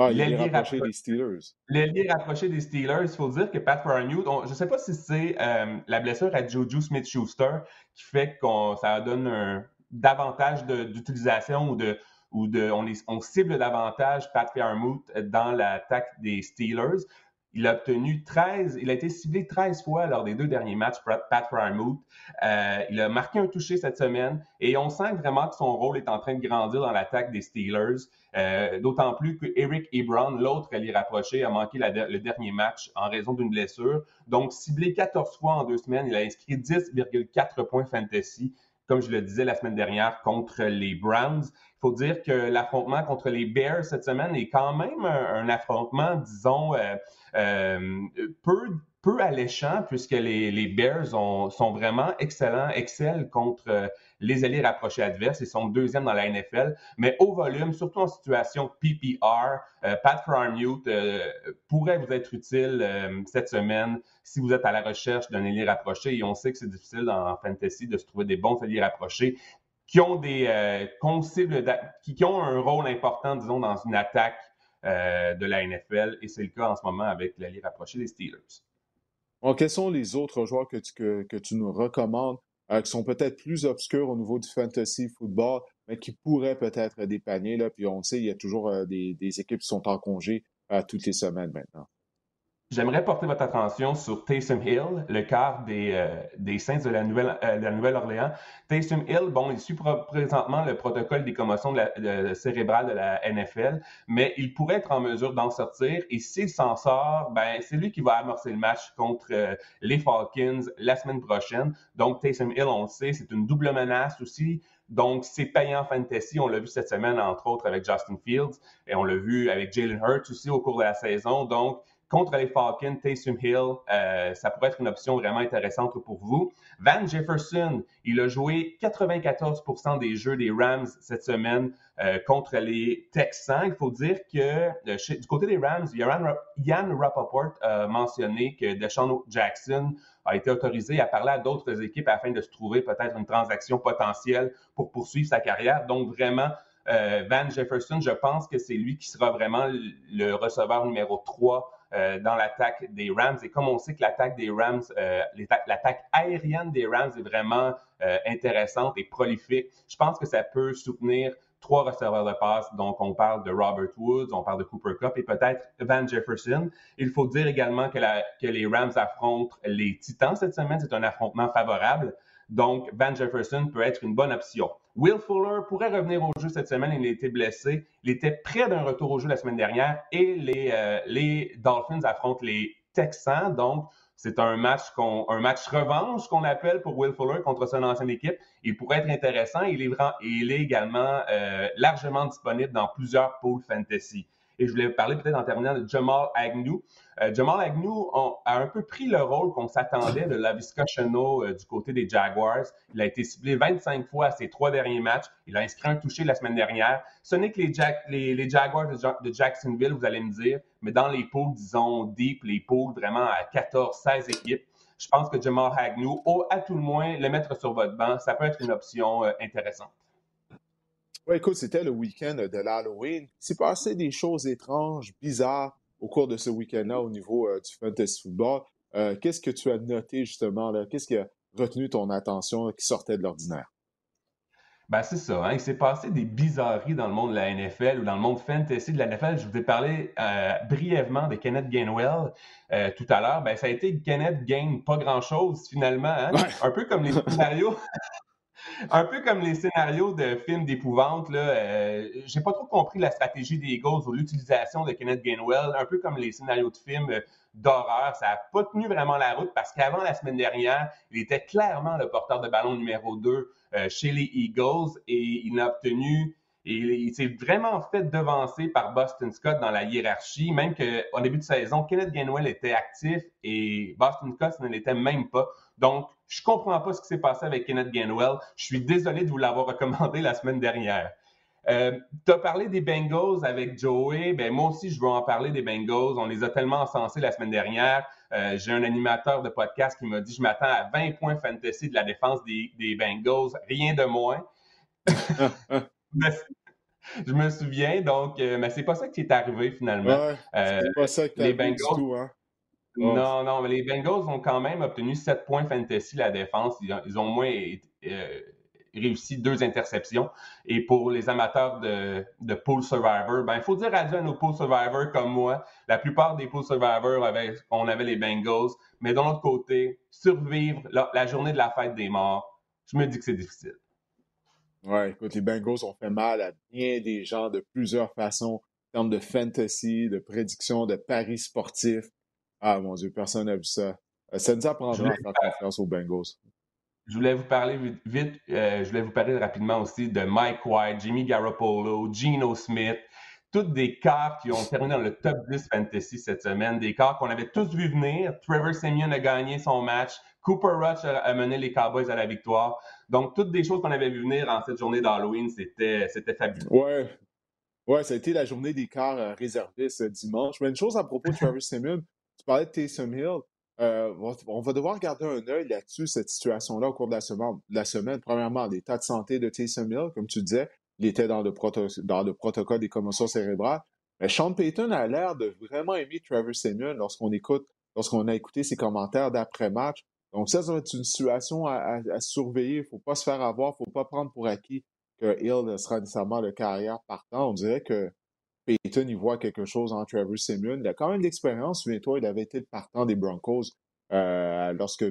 Ah, il est rapproché des Steelers. L'ailier rapproché des Steelers, il faut dire que Pat Farnute, je ne sais pas si c'est euh, la blessure à Juju Smith-Schuster qui fait que ça donne un, davantage d'utilisation ou de, ou de on, on cible davantage Pat Fairmouth dans l'attaque des Steelers. Il a obtenu 13, il a été ciblé 13 fois lors des deux derniers matchs, Pat Frymouth. Euh, il a marqué un touché cette semaine et on sent vraiment que son rôle est en train de grandir dans l'attaque des Steelers. Euh, d'autant plus que Eric Ebron, l'autre est rapproché, a manqué le dernier match en raison d'une blessure. Donc, ciblé 14 fois en deux semaines, il a inscrit 10,4 points fantasy comme je le disais la semaine dernière, contre les Browns. Faut dire que l'affrontement contre les Bears cette semaine est quand même un, affrontement, disons, euh, euh, peu, peu alléchant, puisque les, les Bears sont vraiment excellents, excellent contre euh, les alliés rapprochés adverses. Ils sont deuxièmes dans la NFL, mais au volume, surtout en situation PPR, euh, Pat Fryermuth euh, pourrait vous être utile euh, cette semaine si vous êtes à la recherche d'un allié rapproché. Et on sait que c'est difficile dans fantasy de se trouver des bons alliés rapprochés qui ont des qui, qui, ont un rôle important, disons, dans une attaque de la NFL. Et c'est le cas en ce moment avec l'allié rapproché des Steelers. Bon, quels sont les autres joueurs que tu, que, que tu nous recommandes euh, qui sont peut-être plus obscurs au niveau du fantasy football, mais qui pourraient peut-être dépanner. Là? Puis on sait, il y a toujours euh, des, des, équipes qui sont en congé euh, toutes les semaines maintenant. J'aimerais porter votre attention sur Taysom Hill, le quart des, euh, des Saints de la Nouvelle-Orléans. Nouvelle Taysom Hill, bon, il suit présentement le protocole des commotions de la, cérébrales de la NFL, mais il pourrait être en mesure d'en sortir. Et s'il s'en sort, ben, c'est lui qui va amorcer le match contre euh, les Falcons la semaine prochaine. Donc, Taysom Hill, on le sait, c'est une double menace aussi. Donc, c'est payant fantasy. On l'a vu cette semaine, entre autres, avec Justin Fields. Et on l'a vu avec Jalen Hurts aussi au cours de la saison. Donc, contre les Falcons, Taysom Hill, euh, ça pourrait être une option vraiment intéressante pour vous. Van Jefferson, il a joué 94% des jeux des Rams cette semaine euh, contre les Texans. Il faut dire que euh, du côté des Rams, Yann Rappaport a mentionné que Deshaun Jackson a été autorisé à parler à d'autres équipes afin de se trouver peut-être une transaction potentielle pour poursuivre sa carrière. Donc vraiment, Van Jefferson, je pense que c'est lui qui sera vraiment le receveur numéro 3 euh, dans l'attaque des Rams. Et comme on sait que l'attaque des Rams, euh, l'attaque aérienne des Rams est vraiment euh, intéressante et prolifique, je pense que ça peut soutenir trois receveurs de passe. Donc, on parle de Robert Woods, on parle de Cooper Cup et peut-être Van Jefferson. Il faut dire également que, la, que les Rams affrontent les Titans cette semaine. C'est un affrontement favorable. Donc, Van Jefferson peut être une bonne option. Will Fuller pourrait revenir au jeu cette semaine. Il a été blessé. Il était près d'un retour au jeu la semaine dernière et les, euh, Dolphins affrontent les Texans. Donc, c'est un match, un match revanche qu'on appelle pour Will Fuller contre son ancienne équipe. Il pourrait être intéressant. Il est, il est également euh, largement disponible dans plusieurs pools fantasy. Et je voulais parler peut-être en terminant de Jamal Agnew. Euh, Jamal Agnew a un peu pris le rôle qu'on s'attendait de Lavisca Chenot euh, du côté des Jaguars. Il a été ciblé 25 fois à ses trois derniers matchs. Il a inscrit un touché la semaine dernière. Ce n'est que les, Jaguars de, Jacksonville, vous allez me dire, mais dans les poules, disons, deep, les poules vraiment à 14, 16 équipes, je pense que Jamal Agnew, à tout le moins, le mettre sur votre banc, ça peut être une option euh, intéressante. Oui, écoute, c'était le week-end de l'Halloween. Il s'est passé des choses étranges, bizarres au cours de ce week-end-là au niveau euh, du fantasy football. Euh, qu'est-ce que tu as noté justement là? Qu'est-ce qui a retenu ton attention qui sortait de l'ordinaire? Ben, c'est ça. Hein. Il s'est passé des bizarreries dans le monde de la NFL ou dans le monde fantasy de la NFL. Je vous ai parlé euh, brièvement de Kenneth Gainwell euh, tout à l'heure. Ben, ça a été Kenneth gagne pas grand-chose finalement. Hein. Un peu comme les scénarios. <laughs> un peu comme les scénarios de films d'épouvante. Là, euh, j'ai pas trop compris la stratégie des Eagles ou l'utilisation de Kenneth Gainwell. Un peu comme les scénarios de films d'horreur. Ça n'a pas tenu vraiment la route parce qu'avant la semaine dernière, il était clairement le porteur de ballon numéro 2 euh, chez les Eagles et il a obtenu il, s'est vraiment fait devancer par Boston Scott dans la hiérarchie, même qu'au début de saison, Kenneth Gainwell était actif et Boston Scott ne l'était même pas. Donc, je comprends pas ce qui s'est passé avec Kenneth Gainwell. Je suis désolé de vous l'avoir recommandé la semaine dernière. Euh, tu as parlé des Bengals avec Joey. Ben, moi aussi, je veux en parler des Bengals. On les a tellement encensés la semaine dernière. Euh, j'ai un animateur de podcast qui m'a dit Je m'attends à 20 points fantasy de la défense des, Bengals, rien de moins. <laughs> je me souviens, donc, euh, mais c'est pas ça qui est arrivé finalement. c'est pas ça que les Bengals. Tout, hein? Non, non, mais les Bengals ont quand même obtenu 7 points fantasy la défense. Ils ont, ils ont moins réussi deux interceptions. Et pour les amateurs de, de Pool Survivor, ben, il faut dire adieu à nos Pool Survivors comme moi. La plupart des Pool Survivors, avaient, on avait les Bengals. Mais d'un autre côté, survivre la, journée de la fête des morts, je me dis que c'est difficile. Ouais, écoute, les Bengals ont fait mal à bien des gens de plusieurs façons, en termes de fantasy, de prédiction, de paris sportifs. Ah mon Dieu, personne n'a vu ça. Euh, ça nous apprendra à faire confiance aux Bengals. Je voulais vous parler vite, euh, je voulais vous parler rapidement aussi de Mike White, Jimmy Garoppolo, Geno Smith, toutes des cartes qui ont terminé dans le top 10 fantasy cette semaine, des cartes qu'on avait tous vu venir. Trevor Simeon a gagné son match, Cooper Rush a, mené les Cowboys à la victoire. Donc, toutes des choses qu'on avait vu venir en cette journée d'Halloween, c'était, c'était fabuleux. Ouais. Ouais, ça a été la journée des quarts euh, réservés ce dimanche. Mais une chose à propos de Trevor Simeon, de Taysom Hill. Euh, on va devoir garder un œil là-dessus, cette situation-là, au cours de la semaine. La semaine. Premièrement, l'état de santé de Taysom Hill, comme tu disais, il était dans le, dans le protocole des commotions cérébrales. Mais Sean Payton a l'air de vraiment aimer Trevor Simeon lorsqu'on écoute, lorsqu'on a écouté ses commentaires d'après-match. Donc ça, ça va être une situation à, surveiller. Il ne faut pas se faire avoir, il ne faut pas prendre pour acquis que Hill sera nécessairement le carrière partant. On dirait que Peyton, il voit quelque chose en Trevor Simeon. Il a quand même l'expérience. Souviens-toi, il avait été le partant des Broncos euh, lorsque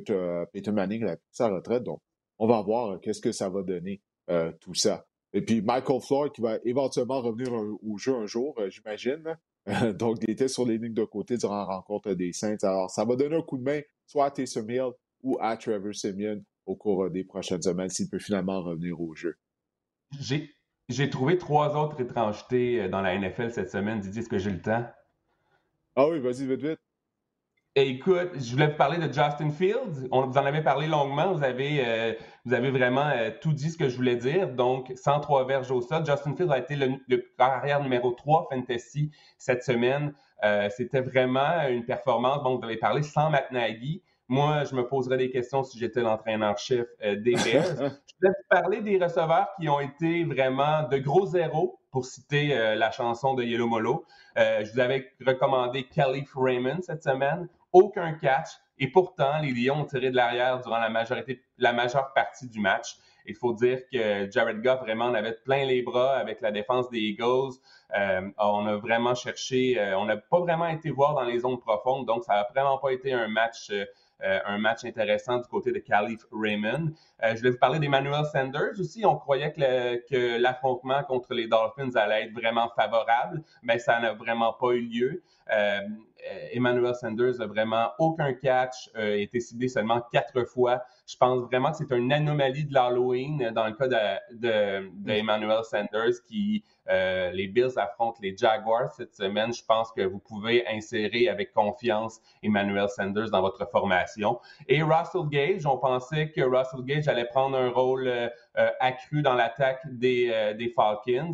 Peyton Manning a pris sa retraite. Donc, on va voir euh, qu'est-ce que ça va donner, euh, tout ça. Et puis, Michael Floyd, qui va éventuellement revenir au jeu un jour, j'imagine. <laughs> Donc, il était sur les lignes de côté durant la rencontre des Saints. Alors, ça va donner un coup de main soit à Taysom Hill ou à Trevor Simeon au cours des prochaines semaines s'il peut finalement revenir au jeu. J'ai trouvé trois autres étrangetés euh, dans la NFL cette semaine. Didier, est-ce que j'ai le temps? Ah oui, vas-y, vite, vite. Écoute, je voulais vous parler de Justin Fields. On, vous en avez parlé longuement. Vous avez, euh, vous avez vraiment euh, tout dit ce que je voulais dire. Donc, 103 verges au sol. Justin Fields a été le, carrière numéro 3 fantasy cette semaine. C'était vraiment une performance. Bon, vous avez parlé sans Matt Nagy. Moi, je me poserais des questions si j'étais l'entraîneur-chef euh, des Bears. <laughs> je voulais vous parler des receveurs qui ont été vraiment de gros zéros, pour citer euh, la chanson de Yellow Molo. Euh, je vous avais recommandé Kelly Raymond cette semaine. Aucun catch. Et pourtant, les Lions ont tiré de l'arrière durant la, majorité, la majeure partie du match. Il faut dire que Jared Goff vraiment en avait plein les bras avec la défense des Eagles. on a vraiment cherché, on n'a pas vraiment été voir dans les zones profondes, donc ça n'a vraiment pas été un match un match intéressant du côté de Calif Raymond. Euh, je vais vous parler d'Emmanuel Sanders aussi. On croyait que l'affrontement contre les Dolphins allait être vraiment favorable, mais ça n'a vraiment pas eu lieu. Euh, Emmanuel Sanders n'a vraiment aucun catch, a été ciblé seulement quatre fois. Je pense vraiment que c'est une anomalie de l'Halloween dans le cas d'Emmanuel de, Sanders qui euh, les Bills affrontent les Jaguars cette semaine. Je pense que vous pouvez insérer avec confiance Emmanuel Sanders dans votre formation. Et Russell Gage, on pensait que Russell Gage allait prendre un rôle euh, euh, accru dans l'attaque des, des Falcons.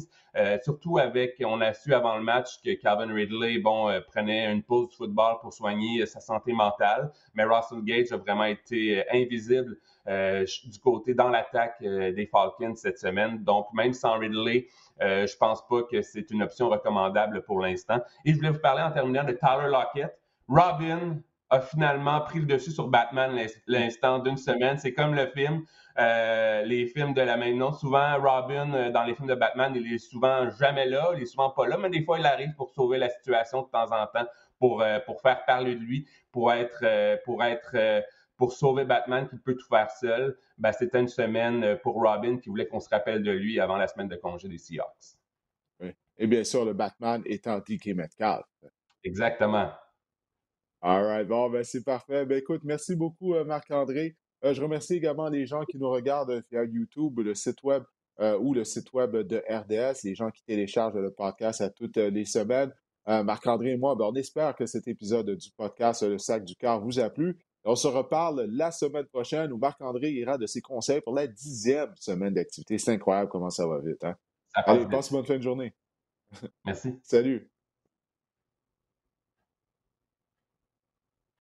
surtout avec, on a su avant le match que Calvin Ridley, bon, prenait une pause de football pour soigner sa santé mentale, mais Russell Gage a vraiment été invisible du côté dans l'attaque des Falcons cette semaine. Donc, même sans Ridley, euh, je pense pas que c'est une option recommandable pour l'instant. Et je voulais vous parler en terminant de Tyler Lockett. Robin a finalement pris le dessus sur Batman l'instant d'une semaine. C'est comme le film. Euh, les films de la même nom. Souvent, Robin, dans les films de Batman, il est souvent jamais là, il est souvent pas là, mais des fois, il arrive pour sauver la situation de temps en temps, pour, pour faire parler de lui, pour être, pour être pour sauver Batman qui peut tout faire seul, ben, c'était une semaine pour Robin qui voulait qu'on se rappelle de lui avant la semaine de congé des Seahawks. Et bien sûr, le Batman étant DK Metcalf. Exactement. All right. Bon, ben, c'est parfait. Ben, écoute, merci beaucoup, euh, Marc-André. Euh, je remercie également les gens qui nous regardent via YouTube, le site web euh, ou le site web de RDS, les gens qui téléchargent le podcast à toutes les semaines. Marc-André et moi, ben, on espère que cet épisode du podcast Le Sac du Cœur vous a plu. On se reparle la semaine prochaine où Marc-André ira de ses conseils pour la dixième semaine d'activité. C'est incroyable comment ça va vite. Hein? Allez, passe une bonne fin de journée. Merci. <laughs> Salut.